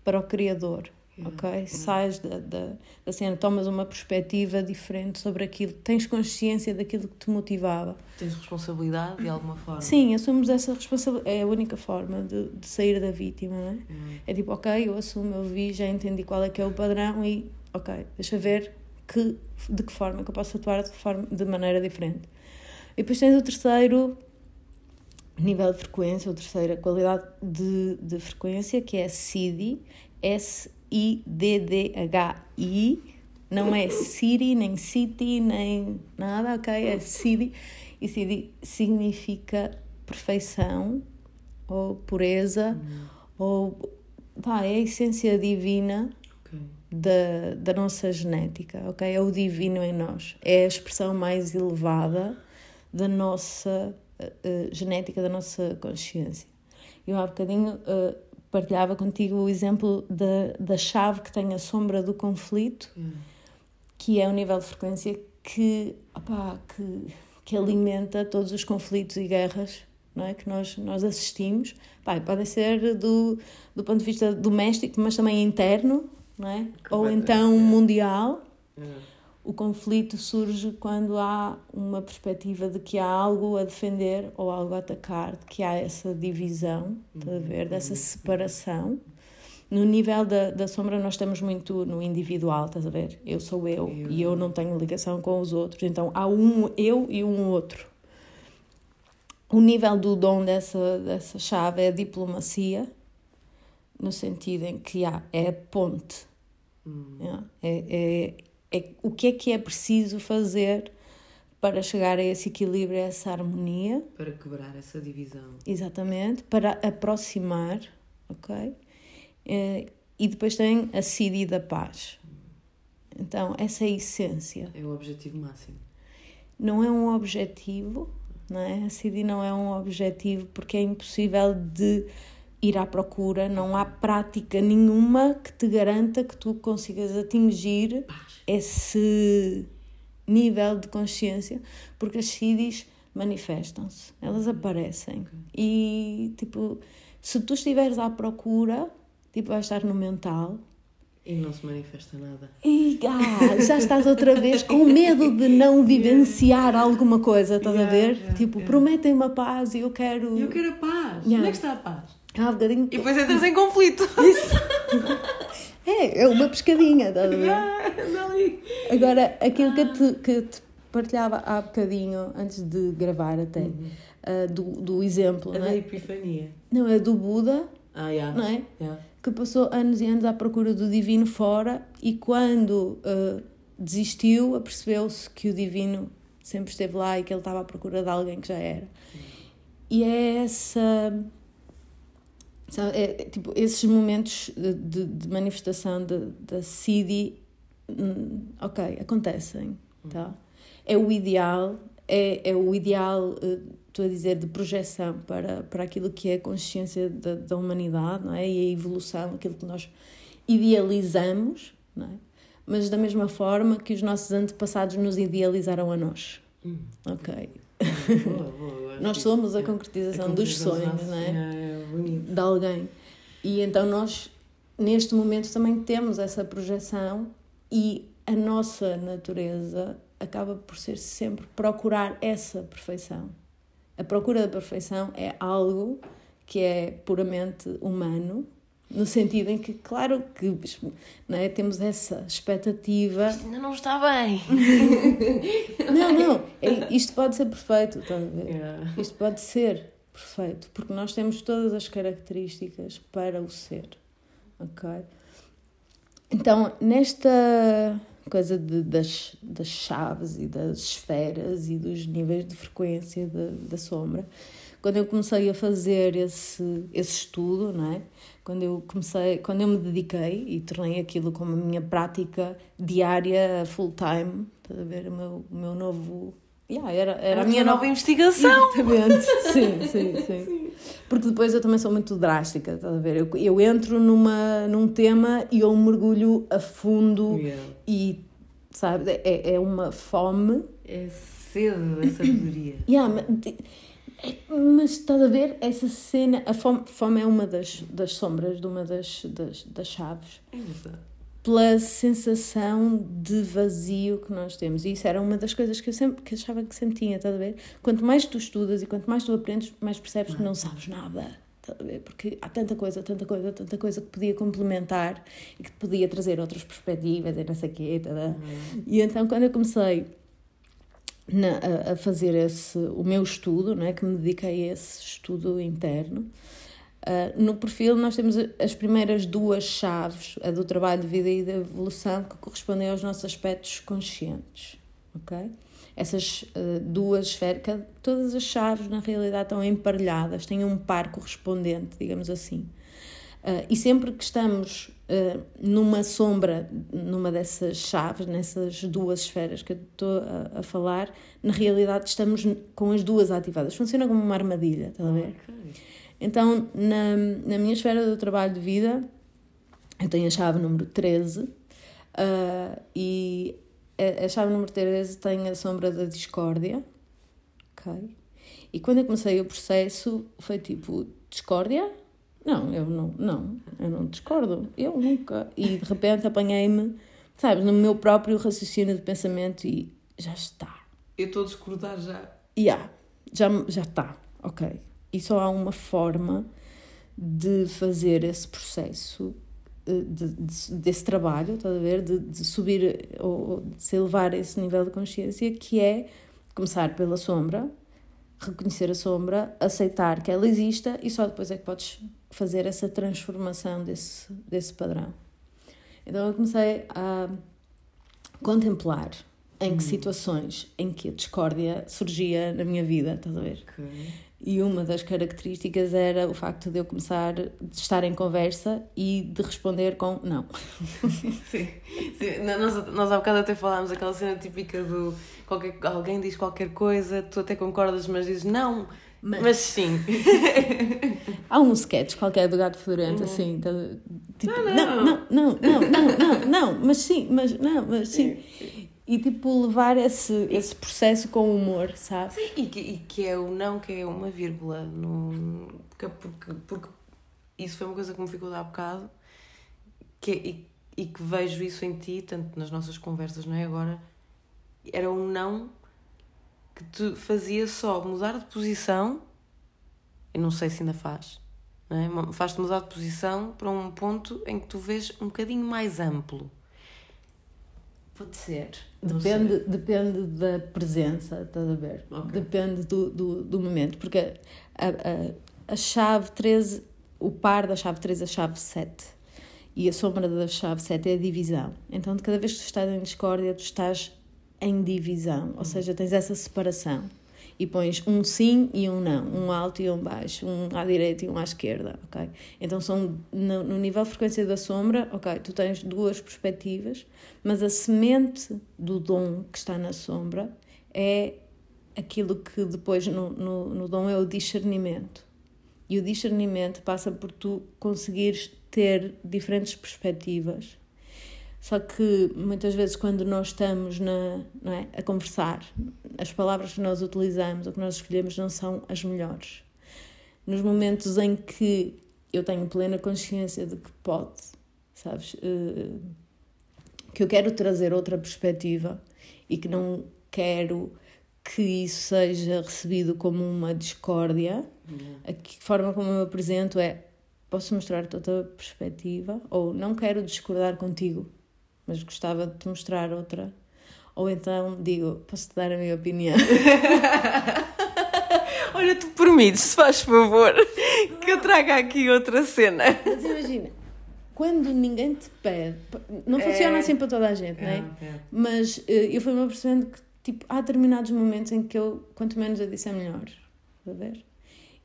para o criador. Ok? Sais da, da, da cena, tomas uma perspectiva diferente sobre aquilo, tens consciência daquilo que te motivava. Tens responsabilidade de alguma forma? Sim, assumimos essa responsabilidade. É a única forma de, de sair da vítima, não é? É tipo, ok, eu assumo, eu vi, já entendi qual é que é o padrão e, ok, deixa ver que, de que forma que eu posso atuar de, forma, de maneira diferente. E depois tens o terceiro nível de frequência, ou terceira qualidade de, de frequência, que é SIDI, S-I-D-D-H-I, não é Siri, nem City, nem nada, ok? É SIDI, e SIDI significa perfeição, ou pureza, hum. ou pá, é a essência divina okay. da, da nossa genética, ok? É o divino em nós, é a expressão mais elevada da nossa uh, genética, da nossa consciência. Eu há bocadinho uh, partilhava contigo o exemplo da, da chave que tem a sombra do conflito, hum. que é o nível de frequência que, opá, que, que alimenta todos os conflitos e guerras não é? que nós, nós assistimos. Pai, podem ser do, do ponto de vista doméstico, mas também interno, não é? ou então mundial. É. O conflito surge quando há uma perspectiva de que há algo a defender ou algo a atacar, de que há essa divisão, a ver, dessa uhum. separação. No nível da, da sombra, nós estamos muito no individual, estás a ver? Eu sou eu, eu e eu não tenho ligação com os outros. Então há um eu e um outro o nível do dom dessa, dessa chave é a diplomacia, no sentido em que há, é a ponte. Hum. É, é, é, o que é que é preciso fazer para chegar a esse equilíbrio, a essa harmonia. Para quebrar essa divisão. Exatamente, para aproximar, ok? É, e depois tem a sede da paz. Então, essa é a essência. É o objetivo máximo. Não é um objetivo, não é? A CD não é um objetivo porque é impossível de ir à procura, não há prática nenhuma que te garanta que tu consigas atingir esse nível de consciência, porque as CIDs manifestam-se, elas aparecem. E, tipo, se tu estiveres à procura, tipo, vais estar no mental, e não se manifesta nada. E ah, já estás outra vez com medo de não (laughs) vivenciar alguma coisa, estás yeah, a ver? Yeah, tipo, yeah. prometem-me a paz e eu quero. Eu quero a paz. Onde é que está a paz? Ah, um bocadinho. E depois entras em conflito. (laughs) Isso. É, é uma pescadinha, estás a ver? Agora, aquilo que eu te, que te partilhava há bocadinho, antes de gravar até, uhum. uh, do, do exemplo. A não é? da epifania. Não, é do Buda. Ah, yeah. Não é? Yeah que passou anos e anos à procura do divino fora e quando uh, desistiu, apercebeu-se que o divino sempre esteve lá e que ele estava à procura de alguém que já era. E é essa. Sabe, é, é, tipo, esses momentos de, de, manifestação da Sidi, hum, ok, acontecem. Tá? É o ideal, é, é o ideal. Uh, estou a dizer, de projeção para, para aquilo que é a consciência da, da humanidade não é? e a evolução, aquilo que nós idealizamos, não é? mas da mesma forma que os nossos antepassados nos idealizaram a nós. Hum. Ok. Boa, boa, (laughs) nós somos a concretização, a dos sonhos não é? é, é de alguém. E então nós, neste momento, também temos essa projeção e a nossa natureza acaba por ser sempre procurar essa perfeição. A procura da perfeição é algo que é puramente humano, no sentido em que, claro que não é, temos essa expectativa. Isto ainda não está bem. (laughs) não, não. É, (laughs) isto pode ser perfeito, a ver? Yeah. Isto pode ser perfeito, porque nós temos todas as características para o ser. Ok? Então, nesta coisa de, das, das chaves e das esferas e dos níveis de frequência da, sombra. Quando eu comecei a fazer esse, esse estudo, não é? quando eu comecei, quando eu me dediquei e tornei aquilo como a minha prática diária, full time, estás a ver o meu, o meu novo Yeah, era, era a minha nova, nova investigação. Exatamente, (laughs) sim, sim, sim, sim, Porque depois eu também sou muito drástica, estás a ver? Eu, eu entro numa, num tema e eu mergulho a fundo yeah. e, sabe, é, é uma fome. É cedo da sabedoria. (coughs) Yeah, mas, mas estás a ver essa cena? A fome, fome é uma das, das sombras de uma das, das, das chaves. É verdade pela sensação de vazio que nós temos. E isso era uma das coisas que eu sempre que achava que sempre tinha, estás a ver? Quanto mais tu estudas e quanto mais tu aprendes, mais percebes que não sabes nada. Estás a ver? Porque há tanta coisa, tanta coisa, tanta coisa que podia complementar e que podia trazer outras perspectivas e não sei o quê. Tá, tá. Uhum. E então, quando eu comecei na, a, a, fazer esse, o meu estudo, não é? que me dediquei a esse estudo interno. Uh, no perfil, nós temos as primeiras duas chaves, a do trabalho de vida e da evolução, que correspondem aos nossos aspectos conscientes. ok? Essas uh, duas esferas, todas as chaves na realidade estão emparelhadas, têm um par correspondente, digamos assim. Uh, e sempre que estamos numa sombra, numa dessas chaves, nessas duas esferas que eu estou a, a, falar, na realidade estamos com as duas ativadas. Funciona como uma armadilha, está a ver? Okay. Então, na, na minha esfera do trabalho de vida, eu tenho a chave número 13 uh, e a, a, chave número 13 tem a sombra da discórdia. Ok? E quando eu comecei o processo, foi tipo: discórdia? Não, eu não, não, eu não discordo. Eu nunca. E de repente apanhei-me, sabes, no meu próprio raciocínio de pensamento e já está. Eu estou a discordar já. Yeah, já, já está, ok. E só há uma forma de fazer esse processo, eh, de, de, desse trabalho, estás a ver? De, de subir ou de se elevar a esse nível de consciência, que é começar pela sombra, reconhecer a sombra, aceitar que ela exista e só depois é que podes fazer essa transformação desse, desse padrão. Então eu comecei a contemplar em que hum. situações em que a discórdia surgia na minha vida, estás a ver? Okay. E uma das características era o facto de eu começar, de estar em conversa e de responder com não. (laughs) Sim, sim. Nós, nós há bocado até falámos aquela cena típica do qualquer, alguém diz qualquer coisa, tu até concordas, mas dizes não. Mas, mas sim. (laughs) Há um sketch qualquer do gato fedorento, uhum. assim, tá, tipo, não não. não, não, não, não, não, não, mas sim, mas não, mas sim. E tipo, levar esse, esse processo com humor, sabe? Sim, e que, e que é o não, que é uma vírgula. No, porque, porque, porque isso foi uma coisa que me ficou de há bocado que, e, e que vejo isso em ti, tanto nas nossas conversas, não é? Agora, era um não que te fazia só mudar de posição, eu não sei se ainda faz, não é? faz-te mudar de posição para um ponto em que tu vês um bocadinho mais amplo. Pode ser. Depende, depende da presença, estás a ver? Okay. Depende do, do, do momento. Porque a, a, a chave 13, o par da chave 13 é a chave 7. E a sombra da chave 7 é a divisão. Então, de cada vez que tu estás em discórdia, tu estás em divisão, ou seja, tens essa separação e pões um sim e um não, um alto e um baixo, um à direita e um à esquerda, ok? Então são no, nível de frequência da sombra, ok, tu tens duas perspectivas, mas a semente do dom que está na sombra é aquilo que depois no, no, no dom é o discernimento. E o discernimento passa por tu conseguires ter diferentes perspectivas só que muitas vezes, quando nós estamos na, é, a conversar, as palavras que nós utilizamos ou que nós escolhemos não são as melhores. Nos momentos em que eu tenho plena consciência de que pode, sabes, uh, que eu quero trazer outra perspectiva e que não quero que isso seja recebido como uma discórdia, uhum. a forma como eu apresento é posso mostrar-te outra perspectiva ou não quero discordar contigo mas gostava de te mostrar outra. Ou então digo, posso-te dar a minha opinião? (laughs) Olha, tu permites, se faz favor, que eu traga aqui outra cena. Mas imagina, quando ninguém te pede, não é... funciona assim para toda a gente, é, não é? é. Mas uh, eu fui-me percebendo que tipo, há determinados momentos em que eu, quanto menos eu disse, é melhor. a ver?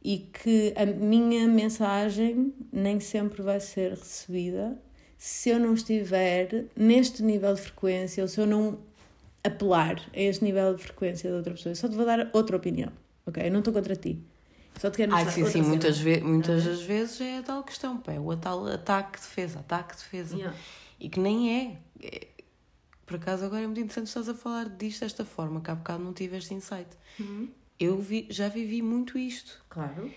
E que a minha mensagem nem sempre vai ser recebida se eu não estiver neste nível de frequência ou se eu não apelar a este nível de frequência da outra pessoa. Eu só te vou dar outra opinião, ok? Eu não estou contra ti. Só te quero mostrar ah, sim, sim, muitas, ve muitas das vezes é a tal questão, pá, é o tal ataque-defesa, ataque-defesa. Yeah. E que nem é. é. Por acaso agora é muito interessante estás a falar disto desta forma, que há bocado não tive este insight. Uhum. Eu vi, já vivi muito isto. Claro.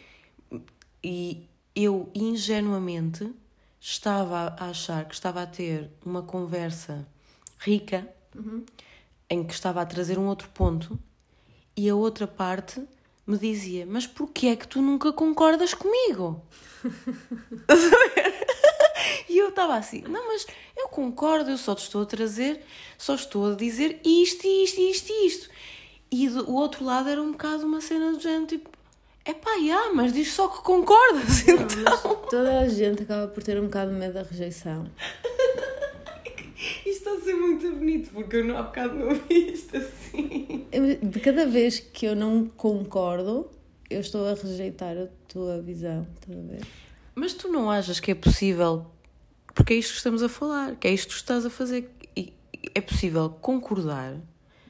E eu ingenuamente estava a achar que estava a ter uma conversa rica, uhum. em que estava a trazer um outro ponto, e a outra parte me dizia: Mas porquê é que tu nunca concordas comigo? (laughs) e eu estava assim: Não, mas eu concordo, eu só te estou a trazer, só estou a dizer isto, isto, isto, isto. E do, o outro lado era um bocado uma cena do género tipo, é pá, yeah, mas diz só que concordas. Então. Toda a gente acaba por ter um bocado de medo da rejeição. (laughs) Isto está a ser muito bonito, porque eu não, há bocado não vi isto assim. De cada vez que eu não concordo, eu estou a rejeitar a tua visão, estás a ver? Mas tu não achas que é possível, porque é isto que estamos a falar, que é isto que estás a fazer, é possível concordar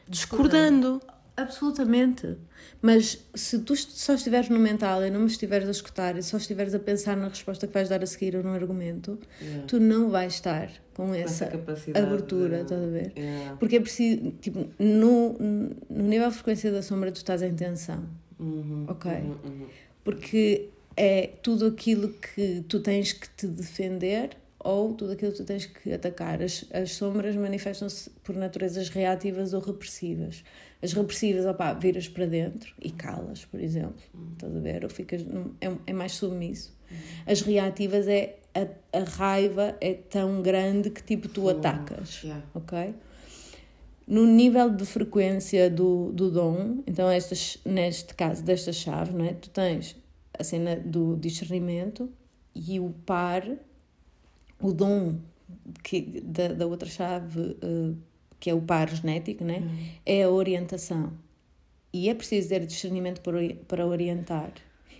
discordando. Absolutamente. Mas se tu só estiveres no mental e não me estiveres a escutar e só estiveres a pensar na resposta que vais dar a seguir ou no argumento, yeah. tu não vais estar com essa, essa abertura, de... estás a ver? Yeah. Porque é preciso, tipo, no, no nível de frequência da sombra tu estás em tensão, uhum, ok? Uhum, uhum. Porque é tudo aquilo que tu tens que te defender ou tudo aquilo que tu tens que atacar. As, as sombras manifestam-se por naturezas reativas ou repressivas. As repressivas, opá, viras para dentro e calas, por exemplo. Estás a ver? Ou ficas. É, é mais submisso. As reativas é. A, a raiva é tão grande que tipo tu atacas. Ok? No nível de frequência do, do dom, então estas, neste caso desta chave, não é? tu tens a cena do discernimento e o par o dom que, da, da outra chave, uh, que é o par genético, né? Uhum. é a orientação. E é preciso ter discernimento para, para orientar.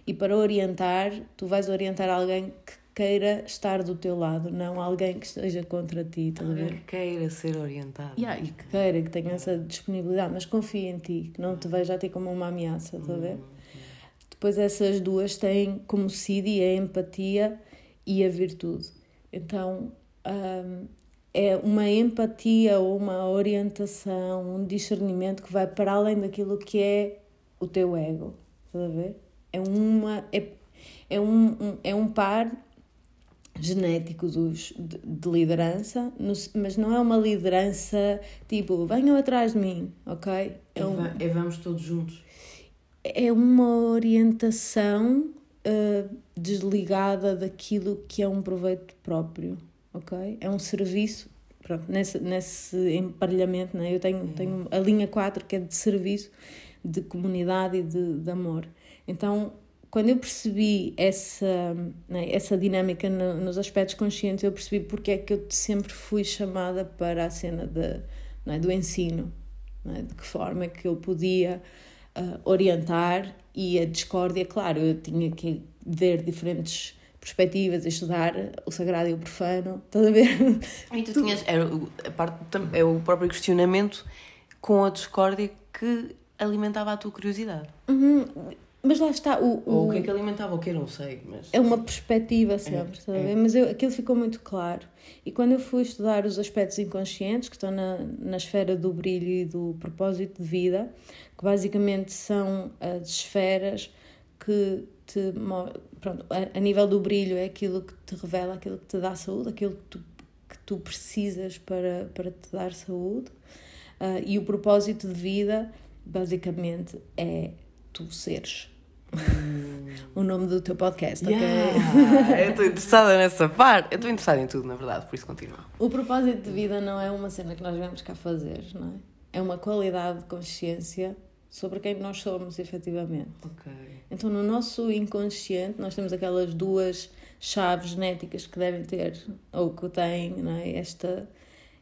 E para orientar, tu vais orientar alguém que queira estar do teu lado, não alguém que esteja contra ti. Alguém que queira ser orientado. Yeah, e que queira, que tenha essa disponibilidade, mas confia em ti, que não te veja a ti como uma ameaça, tá a ver? Uhum. Depois essas duas têm como CID a empatia e a virtude. Então, um, é uma empatia ou uma orientação, um discernimento que vai para além daquilo que é o teu ego. Estás a ver? É, uma, é, é, um, um é um par genético dos, de, de liderança, mas não é uma liderança tipo venham atrás de mim, ok? É, um, é vamos todos juntos. É uma orientação uh, desligada daquilo que é um proveito próprio, ok? É um serviço, pronto, nesse, nesse emparelhamento, né? eu tenho, uhum. tenho a linha 4 que é de serviço, de comunidade e de, de amor. Então, quando eu percebi essa, né, essa dinâmica no, nos aspectos conscientes, eu percebi porque é que eu sempre fui chamada para a cena de, né, do ensino, né, de que forma é que eu podia uh, orientar e a discórdia, claro, eu tinha que ver diferentes perspectivas, estudar o sagrado e o profano, estás a ver? E tu tinhas, era a parte, é o próprio questionamento com a discórdia que alimentava a tua curiosidade. Uhum. Mas lá está o, o... Ou o que é que alimentava, o que eu não sei. Mas... É uma perspectiva sempre, é, é. Mas eu, aquilo ficou muito claro. E quando eu fui estudar os aspectos inconscientes, que estão na, na esfera do brilho e do propósito de vida, que basicamente são as esferas que te. Pronto, a, a nível do brilho é aquilo que te revela, aquilo que te dá saúde, aquilo que tu, que tu precisas para, para te dar saúde. Uh, e o propósito de vida, basicamente, é tu seres (laughs) o nome do teu podcast, yeah. ok? eu estou interessada nessa parte. Eu estou interessada em tudo, na verdade, por isso continua. O propósito de vida não é uma cena que nós vamos cá fazer, não é? É uma qualidade de consciência sobre quem nós somos, efetivamente. Ok. Então, no nosso inconsciente, nós temos aquelas duas chaves genéticas que devem ter, ou que têm, é? Esta,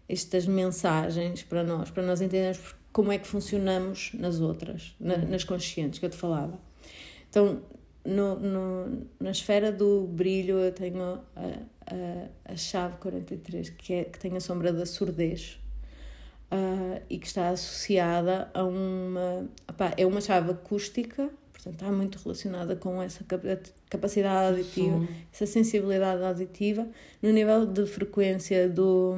estas mensagens para nós, para nós entendermos como é que funcionamos nas outras, na, nas conscientes que eu te falava. Então, no, no, na esfera do brilho, eu tenho a, a, a chave 43, que, é, que tem a sombra da surdez. Uh, e que está associada a uma. Opá, é uma chave acústica, portanto, está muito relacionada com essa capacidade auditiva, Sim. essa sensibilidade auditiva. No nível de frequência do,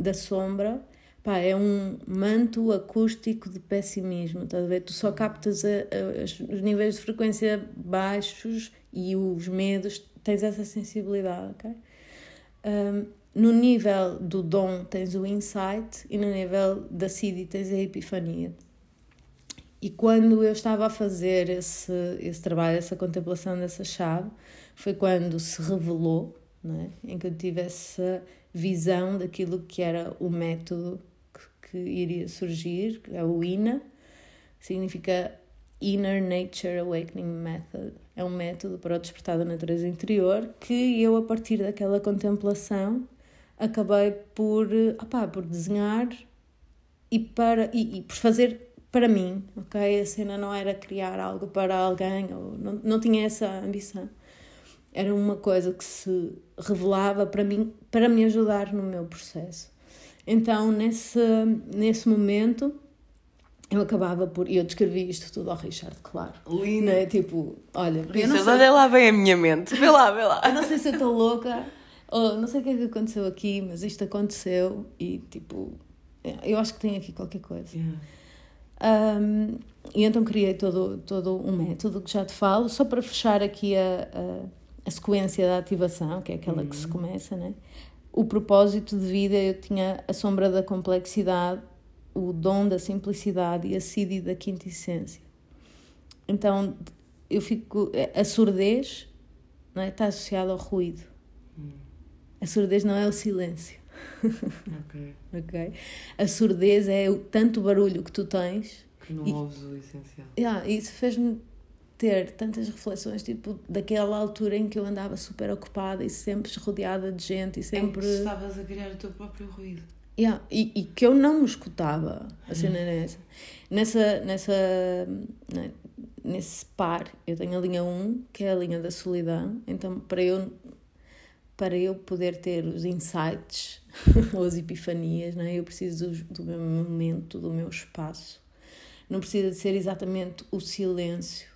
da sombra, Pá, é um manto acústico de pessimismo, estás a ver? Tu só captas a, a, os níveis de frequência baixos e os medos, tens essa sensibilidade, ok? Um, no nível do dom tens o insight e no nível da CD tens a epifania. E quando eu estava a fazer esse, esse trabalho, essa contemplação dessa chave, foi quando se revelou, é? em que eu tive essa visão daquilo que era o método que iria surgir, é o INA, significa Inner Nature Awakening Method. É um método para o despertar da natureza interior que eu, a partir daquela contemplação, acabei por, opá, por desenhar e, para, e, e por fazer para mim, ok? A cena não era criar algo para alguém, ou não, não tinha essa ambição. Era uma coisa que se revelava para mim, para me ajudar no meu processo. Então, nesse, nesse momento, eu acabava por. Eu descrevi isto tudo ao Richard, claro. Lindo. Né? Tipo, olha. Richard, sei, olha lá bem a minha mente. Vê lá, vê lá. Eu não sei se eu estou louca, ou não sei o que é que aconteceu aqui, mas isto aconteceu e, tipo, eu acho que tem aqui qualquer coisa. Yeah. Um, e então criei todo, todo um método que já te falo, só para fechar aqui a, a, a sequência da ativação, que é aquela uhum. que se uhum. começa, né? O propósito de vida, eu tinha a sombra da complexidade, o dom da simplicidade e a sede da quinta essência. Então, eu fico. A surdez não é? está associada ao ruído. Hum. A surdez não é o silêncio. Ok. (laughs) ok. A surdez é o tanto barulho que tu tens. Que não e, ouves o essencial. Yeah, isso fez-me ter tantas reflexões, tipo, daquela altura em que eu andava super ocupada e sempre rodeada de gente e sempre. Em que estavas a criar o teu próprio ruído. Yeah, e, e que eu não me escutava, a cena era essa. Nessa, nessa, né, nesse par, eu tenho a linha 1, que é a linha da solidão, então para eu, para eu poder ter os insights (laughs) ou as epifanias, né, eu preciso do, do meu momento, do meu espaço. Não precisa de ser exatamente o silêncio,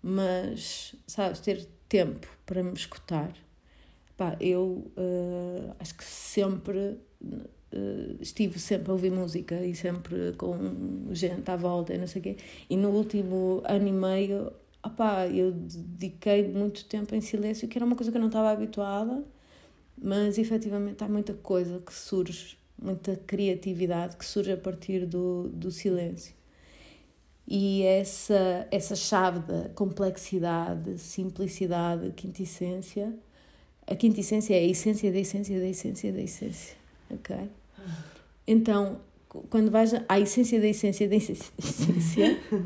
mas, sabes, ter tempo para me escutar. Pá, eu uh, acho que sempre uh, estive sempre a ouvir música e sempre com gente à volta e não sei o quê. E no último ano e meio, opá, eu dediquei muito tempo em silêncio, que era uma coisa que eu não estava habituada, mas efetivamente há muita coisa que surge, muita criatividade que surge a partir do, do silêncio. E essa, essa chave da complexidade, simplicidade, quintessência, a quintessência é a essência da essência da essência da essência, ok? Então, quando vais à essência da essência da essência,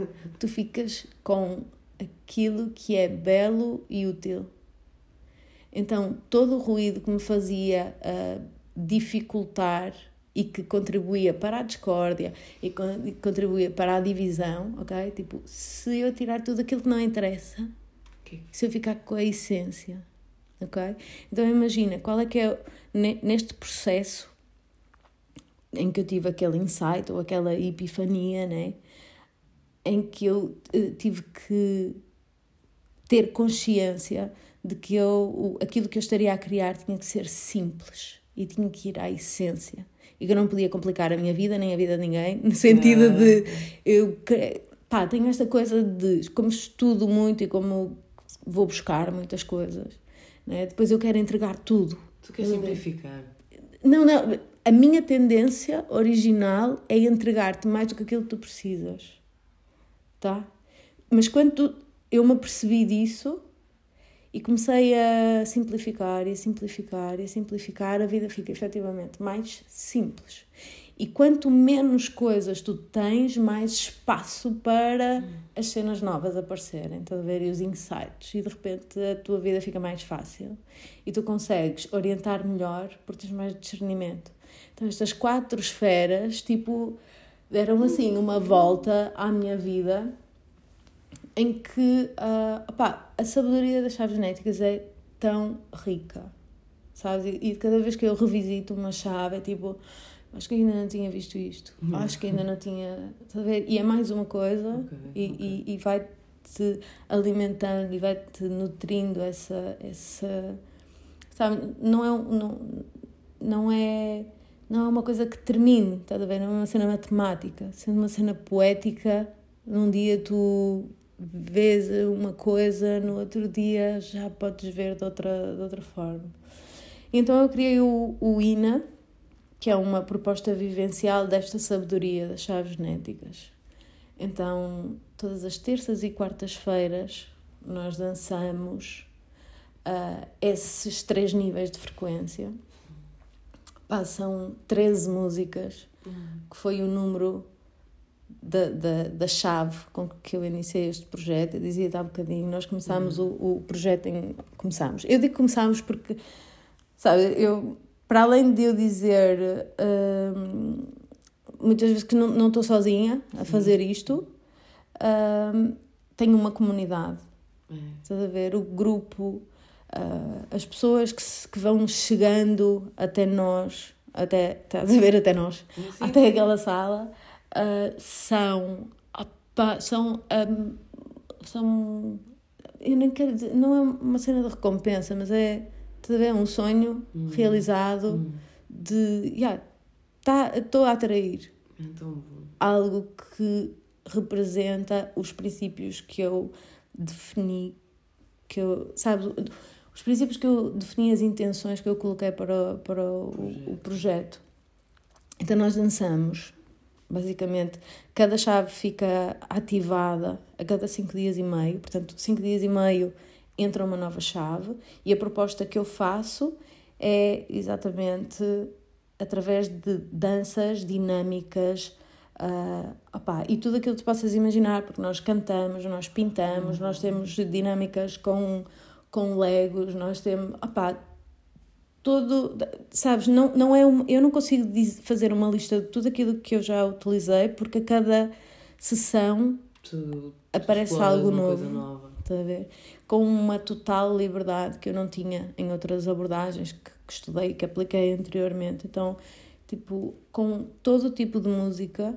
(laughs) tu ficas com aquilo que é belo e útil. Então, todo o ruído que me fazia uh, dificultar e que contribuía para a discórdia e contribuía para a divisão, ok? Tipo, se eu tirar tudo aquilo que não interessa, okay. se eu ficar com a essência, ok? Então imagina, qual é que é, neste processo, em que eu tive aquele insight ou aquela epifania, né? Em que eu uh, tive que ter consciência de que eu, aquilo que eu estaria a criar tinha que ser simples e tinha que ir à essência. E que eu não podia complicar a minha vida nem a vida de ninguém, (laughs) no sentido ah. de eu pá, tenho esta coisa de como estudo muito e como vou buscar muitas coisas, né? depois eu quero entregar tudo. Tu queres simplificar? Não, não, a minha tendência original é entregar-te mais do que aquilo que tu precisas. Tá? Mas quando eu me apercebi disso e comecei a simplificar e a simplificar e a simplificar, a vida fica efetivamente mais simples. E quanto menos coisas tu tens, mais espaço para as cenas novas aparecerem, estás a ver? E os insights. E de repente a tua vida fica mais fácil. E tu consegues orientar melhor porque tens mais discernimento. Então estas quatro esferas, tipo, deram assim uma volta à minha vida em que uh, opá, a sabedoria das chaves genéticas é tão rica, sabes? E, e cada vez que eu revisito uma chave é tipo acho que ainda não tinha visto isto, acho que ainda não tinha. Ver? E é mais uma coisa okay, e, okay. e, e vai-te alimentando e vai-te nutrindo essa. essa sabe? Não é. Não, não é. Não é uma coisa que termine, estás a ver? Não é uma cena matemática. Sendo uma cena poética, num dia tu vês uma coisa, no outro dia já podes ver de outra, de outra forma. Então eu criei o, o INA, que é uma proposta vivencial desta sabedoria das chaves genéticas. Então, todas as terças e quartas-feiras nós dançamos uh, esses três níveis de frequência. Passam 13 músicas, que foi o número da, da, da chave com que eu iniciei este projeto. Eu dizia há bocadinho, nós começámos uhum. o, o projeto em. Começámos. Eu digo começámos porque, sabe, eu, para além de eu dizer hum, muitas vezes que não, estou sozinha a fazer isto, hum, tenho uma comunidade. É. Estás a ver? O grupo, uh, as pessoas que, se, que vão chegando até nós, até, estás a ver, até nós, sim, até aquela sala uh, são. Opa, são. Um, são. Eu nem quero dizer. Não é uma cena de recompensa, mas é. Estás a ver? Um sonho hum. realizado hum. de. Yeah, estou tá, a atrair então, algo que representa os princípios que eu defini, que eu, sabe, os princípios que eu defini, as intenções que eu coloquei para, para o, projeto. o projeto. Então nós dançamos Basicamente, cada chave fica ativada a cada 5 dias e meio, portanto, 5 dias e meio entra uma nova chave e a proposta que eu faço é exatamente através de danças dinâmicas uh, opá, e tudo aquilo que tu possas imaginar, porque nós cantamos, nós pintamos, nós temos dinâmicas com, com legos, nós temos opá, todo, sabes, não, não é um, eu não consigo dizer, fazer uma lista de tudo aquilo que eu já utilizei, porque a cada sessão tu, aparece tu algo novo. Está a ver? Com uma total liberdade que eu não tinha em outras abordagens que, que estudei, que apliquei anteriormente. Então, tipo, com todo tipo de música,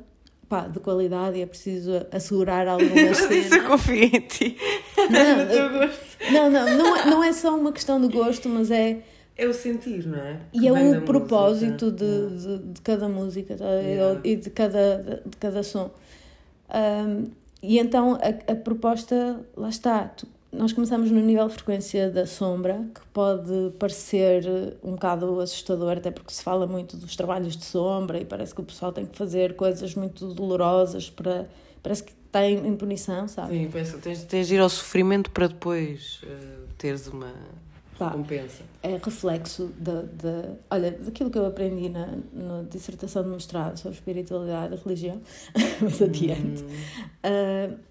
pá, de qualidade e é preciso assegurar (laughs) algumas cenas. Isso eu confio em ti. (laughs) Não, não, não, não, é, não é só uma questão de gosto, mas é é o sentir, não é? E é o propósito de, de, de, cada música tá? yeah. e de cada, de cada som. Um, e então a, a proposta, lá está, tu, nós começamos no nível de frequência da sombra, que pode parecer um bocado assustador, até porque se fala muito dos trabalhos de sombra e parece que o pessoal tem que fazer coisas muito dolorosas para. Parece que tem em punição, sabe? Sim, tens, tens de ir ao sofrimento para depois uh, teres uma Pá, recompensa. É reflexo de, de, olha, daquilo que eu aprendi na, na dissertação de mestrado sobre espiritualidade e religião, (laughs) mas adiante. Hum. Uh,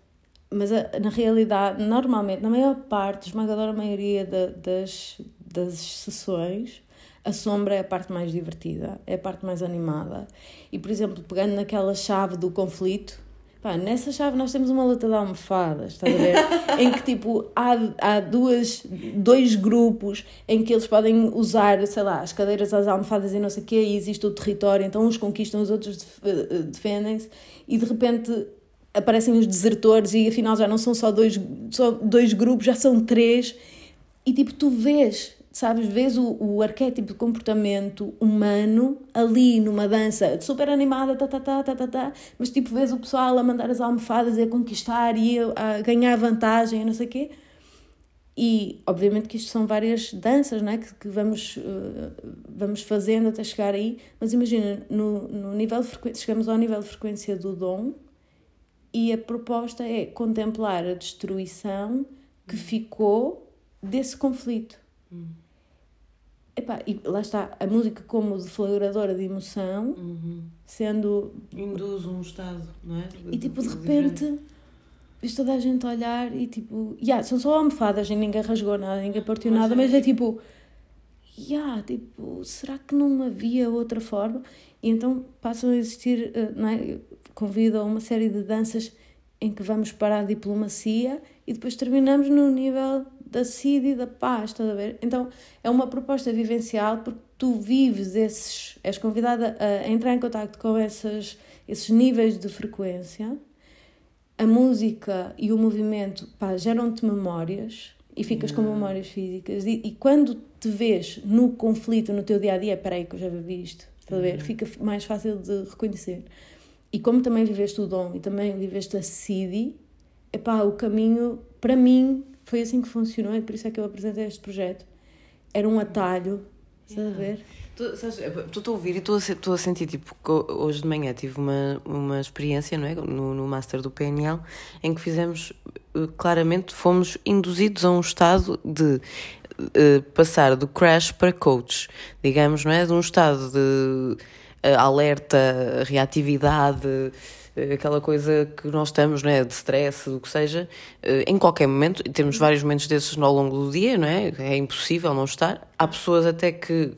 mas a, na realidade, normalmente, na maior parte, esmagadora maioria de, das, das sessões, a sombra é a parte mais divertida, é a parte mais animada. E, por exemplo, pegando naquela chave do conflito, Pá, nessa chave nós temos uma luta de almofadas, estás a ver? (laughs) em que tipo há, há duas, dois grupos em que eles podem usar, sei lá, as cadeiras, as almofadas e não sei o quê, e existe o território, então uns conquistam, os outros eh, defendem-se, e de repente aparecem os desertores e afinal já não são só dois, só dois grupos, já são três, e tipo tu vês sabes, vês o, o arquétipo de comportamento humano ali numa dança super animada, tá, tá, tá, tá, tá, tá, mas tipo vês o pessoal a mandar as almofadas e a conquistar e a, ganhar vantagem e não sei o quê. E obviamente que isto são várias danças né, que, que vamos, uh, vamos fazendo até chegar aí, mas imagina, no, no nível de frequência, chegamos ao nível de frequência do dom e a proposta é contemplar a destruição que ficou desse conflito. Hum. Epá, e lá está, a música como deflagradora de emoção, uhum. sendo. Induz um estado, não é? E tipo, de repente, vês toda a gente a olhar e tipo. Yeah, são só almofadas e ninguém rasgou nada, ninguém partiu nada, mas é tipo. Yeah, tipo, será que não havia outra forma? E então passam a existir, eh, não é? Convido a uma série de danças em que vamos para a diplomacia e depois terminamos no nível da sede e da paz, estás a ver? Então é uma proposta vivencial porque tu vives esses, és convidada a entrar em contato com esses, esses níveis de frequência. A música e o movimento pá, geram-te memórias e ficas com memórias físicas. E, e, quando te vês no conflito, no teu dia a dia, peraí, que eu já vivi isto, estás a ver? Fica mais fácil de reconhecer. E como também viveste o dom e também viveste a Sidi, epá, o caminho, para mim, foi assim que funcionou e por isso é que eu apresentei este projeto. Era um atalho, yeah. a ver? Estou a ouvir e estou a, a sentir, tipo, que hoje de manhã tive uma, uma experiência, não é? No, no Master do PNL, em que fizemos, eh, claramente, fomos induzidos a um estado de uh, passar do crash para coach, digamos, não é? De um estado de uh, alerta, reatividade, eh, aquela coisa que nós estamos, não é? De stress, do que seja, eh, em qualquer momento, temos vários momentos desses ao longo do dia, não é? É impossível não estar. Há pessoas até que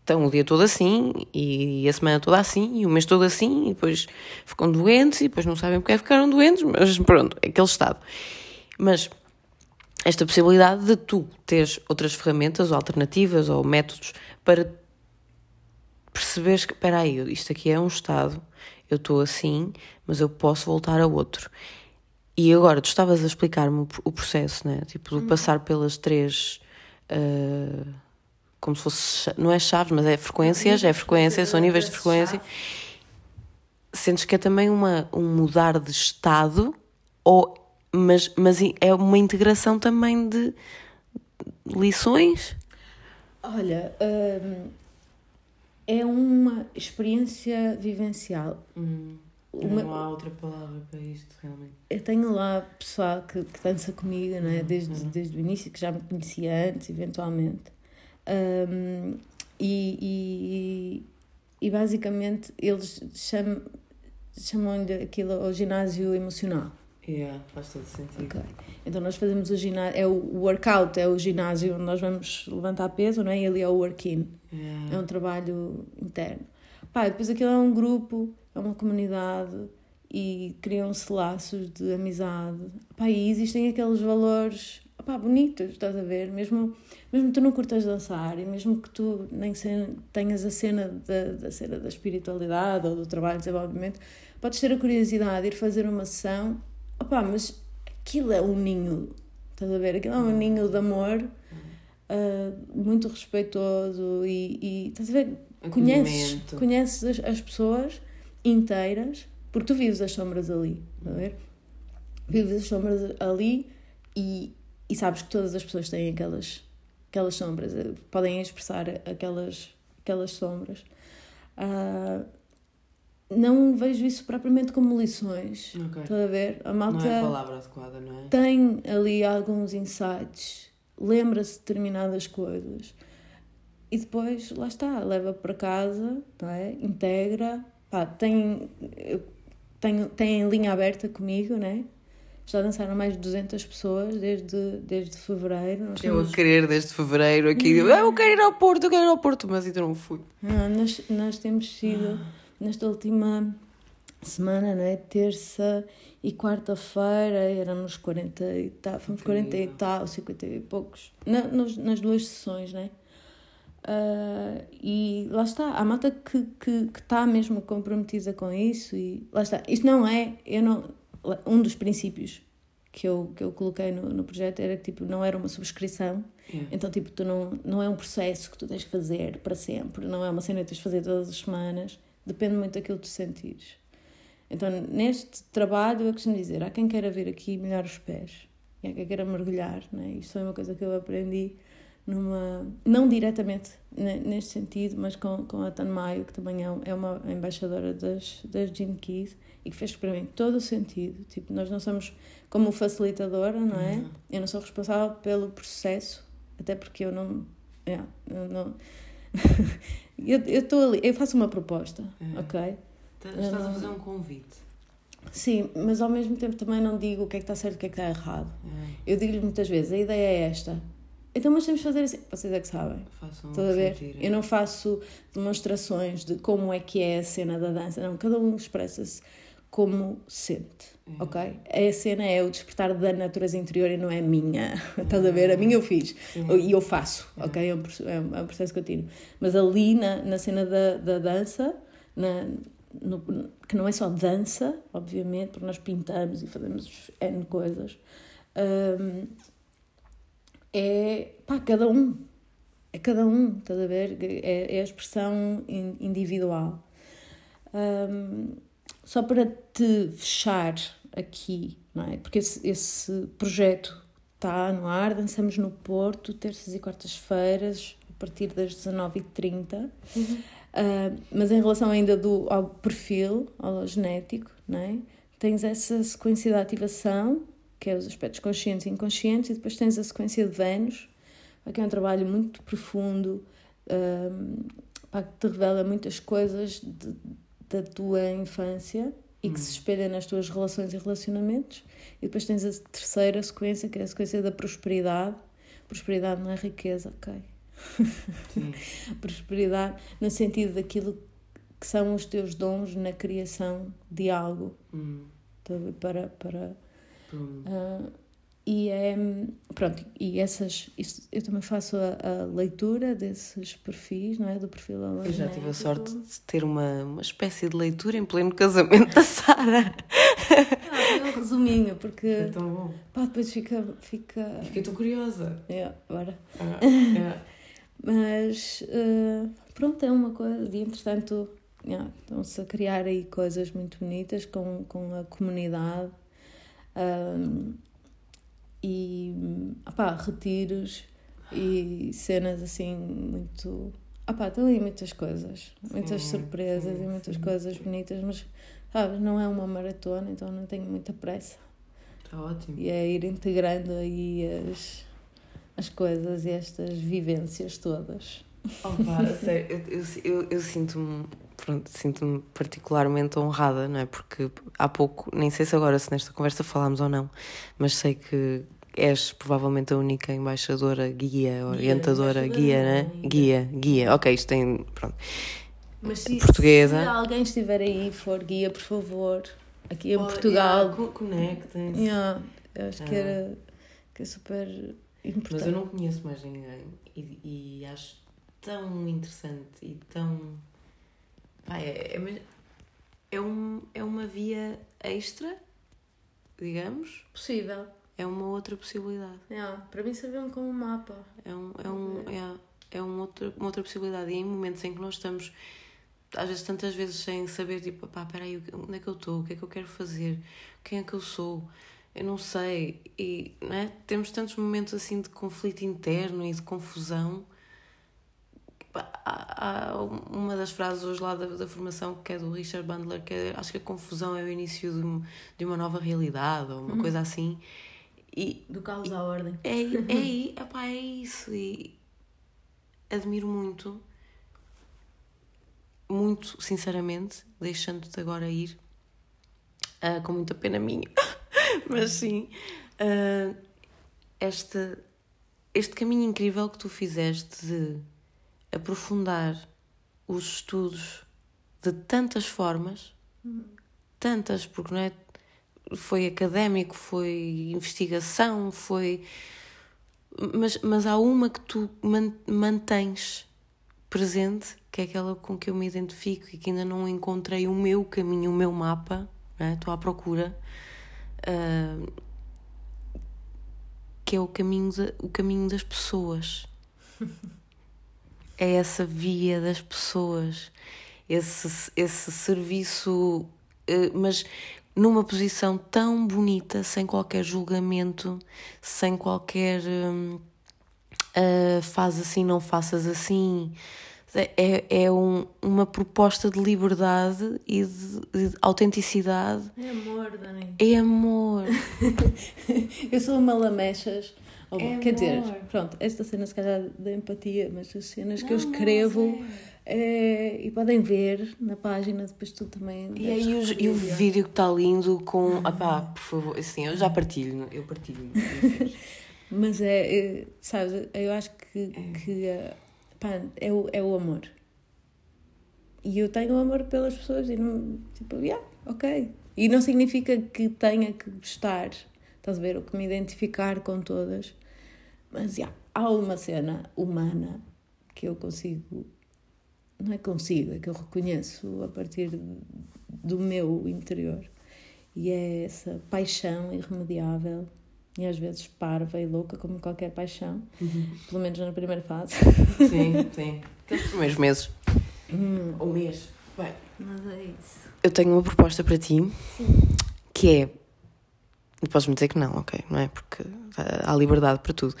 estão o dia todo assim, e a semana toda assim, e o mês todo assim, e depois ficam doentes, e depois não sabem porque é ficaram doentes, mas pronto, é aquele estado. Mas esta possibilidade de tu teres outras ferramentas ou alternativas ou métodos para perceberes que, espera aí, isto aqui é um estado, eu estou assim, mas eu posso voltar a outro. E agora, tu estavas a explicar-me o processo, né? Tipo, de uhum. passar pelas três... Uh, como se fosse, não é chaves, mas é frequências, é frequência, são níveis de frequência. Sentes que é também uma, um mudar de estado, ou, mas, mas é uma integração também de lições? Olha, hum, é uma experiência vivencial. Hum, uma, não há outra palavra para isto, realmente. Eu tenho lá pessoal que, que dança comigo, não é? Hum, desde, hum. desde o início, que já me conhecia antes, eventualmente. Um, e, e, e, basicamente eles chamam, chamam-lhe aquilo o ginásio emocional. Yeah, faz todo sentido. Okay. Então nós fazemos o ginásio, é o workout, é o ginásio onde nós vamos levantar peso, não é? E ali é o work-in. Yeah. É um trabalho interno. Pá, depois aquilo é um grupo, é uma comunidade e criam-se laços de amizade. Pá, e existem aqueles valores opá, bonitos, estás a ver? Mesmo, mesmo tu não curtas dançar e mesmo que tu nem tenhas a cena da, da cena da espiritualidade ou do trabalho de desenvolvimento, podes ter a curiosidade de ir fazer uma sessão, opá, mas aquilo é um ninho, estás a ver? Aquilo é um ninho de amor uh, muito respeitoso e, e estás a ver? Conheces, conheces as, as pessoas inteiras porque tu vives as sombras ali, estás a ver? Vives as sombras ali e, e sabes que todas as pessoas têm aquelas, aquelas sombras, podem expressar aquelas, aquelas sombras. Uh, não vejo isso propriamente como lições. Okay. Estás a ver? A malta não é a palavra adequada, não é? Tem ali alguns insights, lembra-se de determinadas coisas e depois, lá está, leva para casa, não é? integra. Pá, tem, tem, tem linha aberta comigo, né? Já dançaram mais de 200 pessoas desde, desde fevereiro. Nós eu a querer desde fevereiro aqui. Hum. Ah, eu quero ir ao Porto, eu quero ir ao Porto, mas ainda não fui. Não, nós, nós temos sido, nesta última semana, né? terça e quarta-feira, éramos 40 e tal, fomos 40 e tal, 50 e poucos, na, nos, nas duas sessões, né? Uh, e lá está, há malta que está que, que tá mesmo comprometida com isso e lá está. Isto não é, eu não, um dos princípios que eu, que eu coloquei no, no projeto era que tipo, não era uma subscrição, yeah. então tipo, tu não, não é um processo que tu tens que fazer para sempre, não é uma cena que tens de fazer todas as semanas, depende muito daquilo que tu sentires. Então, neste trabalho, eu costumo dizer: há quem queira vir aqui molhar os pés, e há quem queira mergulhar, né? Isto foi uma coisa que eu aprendi numa não diretamente neste sentido, mas com, com a Tan Maio, que também é, é uma embaixadora das, das Gene Keys e que fez para mim todo o sentido. Tipo, nós não somos como facilitadora, não é? Uhum. Eu não sou responsável pelo processo, até porque eu não. Yeah, eu não (laughs) eu estou ali, eu faço uma proposta, é. ok? Estás a fazer um convite. Sim, mas ao mesmo tempo também não digo o que é que está certo e o que é que está errado. É. Eu digo-lhe muitas vezes: a ideia é esta, então, mas temos de fazer assim. Vocês é que sabem. Façam a ver? Sentir, é. Eu não faço demonstrações de como é que é a cena da dança. Não, cada um expressa-se como sente, é. ok? A cena é o despertar da natureza interior e não é minha. (laughs) Estás a ver? A minha eu fiz. E eu faço, é. ok? É um, é um processo contínuo. Mas ali na, na cena da, da dança, na, no, que não é só dança, obviamente, porque nós pintamos e fazemos N coisas. Um, é pá, cada um. É cada um, estás a ver? É, é a expressão individual. Um, só para te fechar aqui, não é? Porque esse, esse projeto está no ar, dançamos no Porto, terças e quartas-feiras, a partir das 19h30. Uhum. Uh, mas em relação ainda do, ao perfil hologenético, não é? tens essa sequência de ativação que é os aspectos conscientes e inconscientes, e depois tens a sequência de Vênus, que é um trabalho muito profundo, um, que te revela muitas coisas de, da tua infância, e que se espelha nas tuas relações e relacionamentos. E depois tens a terceira sequência, que é a sequência da prosperidade. Prosperidade não é riqueza, ok? (laughs) Prosperidade no sentido daquilo que são os teus dons na criação de algo Hum, para, para hum. ah, e é pronto e essas isso, eu também faço a, a leitura desses perfis não é do perfil Eu já tive a sorte de ter uma, uma espécie de leitura em pleno casamento da Sara. ah, é um resuminho porque tão bom. pá, depois fica fica Fiquei tão curiosa. é, bora. Ah, (laughs) é. Mas eh, pronto, é uma coisa. E entretanto, yeah, estão-se a criar aí coisas muito bonitas com, com a comunidade ahm, e opá, retiros e cenas assim muito. Opá, estão aí muitas coisas, muitas Sim, surpresas sim, e muitas sim. coisas bonitas, mas sabes, não é uma maratona, então não tenho muita pressa. Está ótimo. E é ir integrando aí as, as coisas e estas vivências todas. Opa, sério, eu, eu, eu, eu sinto-me sinto-me particularmente honrada, não é? Porque há pouco, nem sei se agora se nesta conversa falámos ou não, mas sei que és provavelmente a única embaixadora, guia, orientadora, guia, né? Guia, guia. Ok, isto tem. Pronto. Mas se, Portuguesa. se alguém estiver aí e for guia, por favor, aqui em Portugal. Conectem. Yeah, eu acho que Ah. era que é super importante. Mas eu não conheço mais ninguém e, e acho tão interessante e tão. Pá, é, é, é, um, é uma via extra, digamos, possível. é uma outra possibilidade. Yeah, para mim serviu-me como um mapa. É, um, é, um, é, é um outro, uma outra possibilidade. E em momentos em que nós estamos, às vezes, tantas vezes sem saber, tipo, pá, peraí, onde é que eu estou? O que é que eu quero fazer? Quem é que eu sou? Eu não sei. E não é? temos tantos momentos assim de conflito interno e de confusão. Há, uma das frases hoje lá da, da formação que é do Richard Bandler, que é, acho que a confusão é o início de, de uma nova realidade ou uma coisa assim. E, Do caos à ordem. é, é, (laughs) epá, é isso. E admiro muito, muito sinceramente, deixando-te agora ir, ah, com muita pena minha, (laughs) mas sim, ah, este, este caminho incrível que tu fizeste de aprofundar os estudos de tantas formas, tantas, porque não é? Foi académico, foi investigação, foi. Mas, mas há uma que tu man- mantens presente, que é aquela com que eu me identifico e que ainda não encontrei o meu caminho, o meu mapa, é? estou à procura, ah, que é o caminho, da- o caminho das pessoas. (laughs) É essa via das pessoas, esse, esse serviço, eh, mas numa posição tão bonita, sem qualquer julgamento, sem qualquer ah, faz assim, não faças assim. É, é um- uma proposta de liberdade e de, de autenticidade. É amor, Dani. É amor. (laughs) Eu sou uma lamechas. Ou, É quer dizer, amor. pronto, esta cena se calhar da empatia, mas as cenas que eu Não, não, escrevo mas é, e podem ver na página, depois tu também. E aí o, e o vídeo que está lindo com. Ah pá, por favor, assim, eu já partilho, eu partilho. (laughs) Mas é, é, sabes, eu acho que, É. que eh, pá, é, o, é o amor. E eu tenho amor pelas pessoas e não, tipo, yeah, ok. E não significa que tenha que gostar, estás a ver, ou que me identificar com todas. Mas yeah, há uma cena humana que eu consigo, não é consigo, é que eu reconheço a partir do meu interior. E é essa paixão irremediável e às vezes parva e louca, como qualquer paixão, pelo menos na primeira fase. Sim, (laughs) sim. Aqueles primeiros meses. Ou mês. Bem, Mas é isso. eu tenho uma proposta para ti que é. E Podes-me dizer que não, ok? Não é? Porque há liberdade para tudo.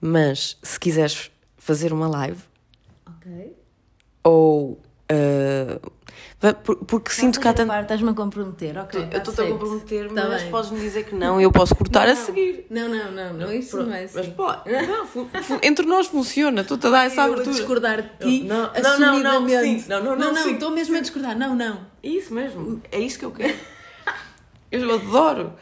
Mas se quiseres fazer uma live Ok. ou. por- porque sinto que há tanto. Estás-me a comprometer, ok. Eu estou-te a comprometer, Tá mas podes-me dizer que não e eu posso cortar a Não. seguir. Não, não, não, não, isso Pronto, não é assim. Mas pode. (laughs) Não, entre nós funciona. Estou-te a dar essa eu a abertura. discordar de ti, Não, não, não, não. Não, não, não, não, estou mesmo a discordar. Não, não. É isso mesmo. É isso que eu quero. Eu adoro,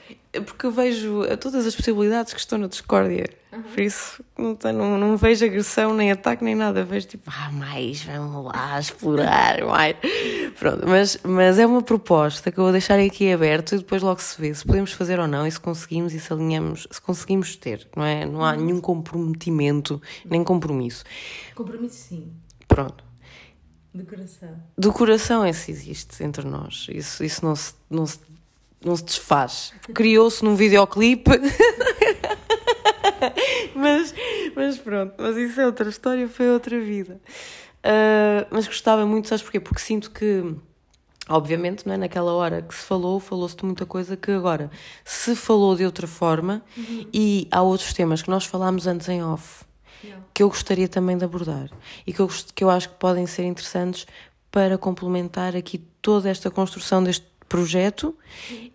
porque vejo todas as possibilidades que estão na discórdia. Uhum. Por isso, não, não, não vejo agressão, nem ataque, nem nada. Vejo tipo, ah, mais, vamos lá explorar, mais. Pronto, mas, mas é uma proposta que eu vou deixar aqui aberto e depois logo se vê se podemos fazer ou não e se conseguimos e se alinhamos, se conseguimos ter, não é? Não há uhum. nenhum comprometimento, nem compromisso. Compromisso, sim. Pronto. Do coração. Do coração esse existe entre nós. Isso, isso não, se, não, se, não se desfaz. Criou-se num videoclipe. (laughs) mas, mas pronto, mas isso é outra história, foi outra vida. Uh, mas gostava muito, sabes porquê? Porque sinto que, obviamente, não é? naquela hora que se falou, falou-se de muita coisa que agora se falou de outra forma uhum. e há outros temas que nós falámos antes em off yeah. que eu gostaria também de abordar e que eu, que eu acho que podem ser interessantes para complementar aqui toda esta construção deste projeto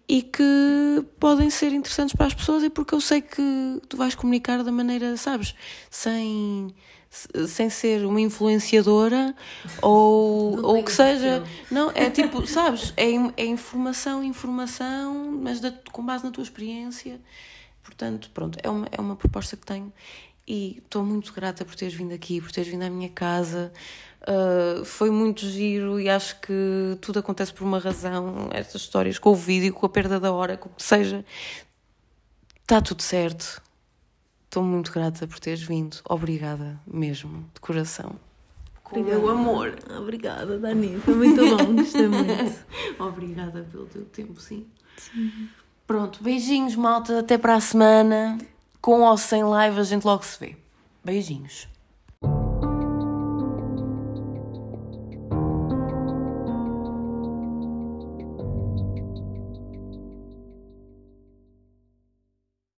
e que podem ser interessantes para as pessoas e porque eu sei que tu vais comunicar da maneira, sabes, sem sem ser uma influenciadora ou ou que seja. não é tipo sabes é, é informação informação mas da, com base na tua experiência. Portanto pronto é uma é uma proposta que tenho e estou muito grata por teres vindo aqui por teres vindo à minha casa Uh, foi muito giro e acho que tudo acontece por uma razão. Estas histórias com o vídeo, com a perda da hora, com o que seja, está tudo certo. Estou muito grata por teres vindo. Obrigada mesmo, de coração. Com o meu amor. Obrigada, Dani. Foi muito bom, gostei muito. (laughs) Obrigada pelo teu tempo, sim. sim. Pronto, beijinhos, malta. Até para a semana. Com ou sem live, a gente logo se vê. Beijinhos.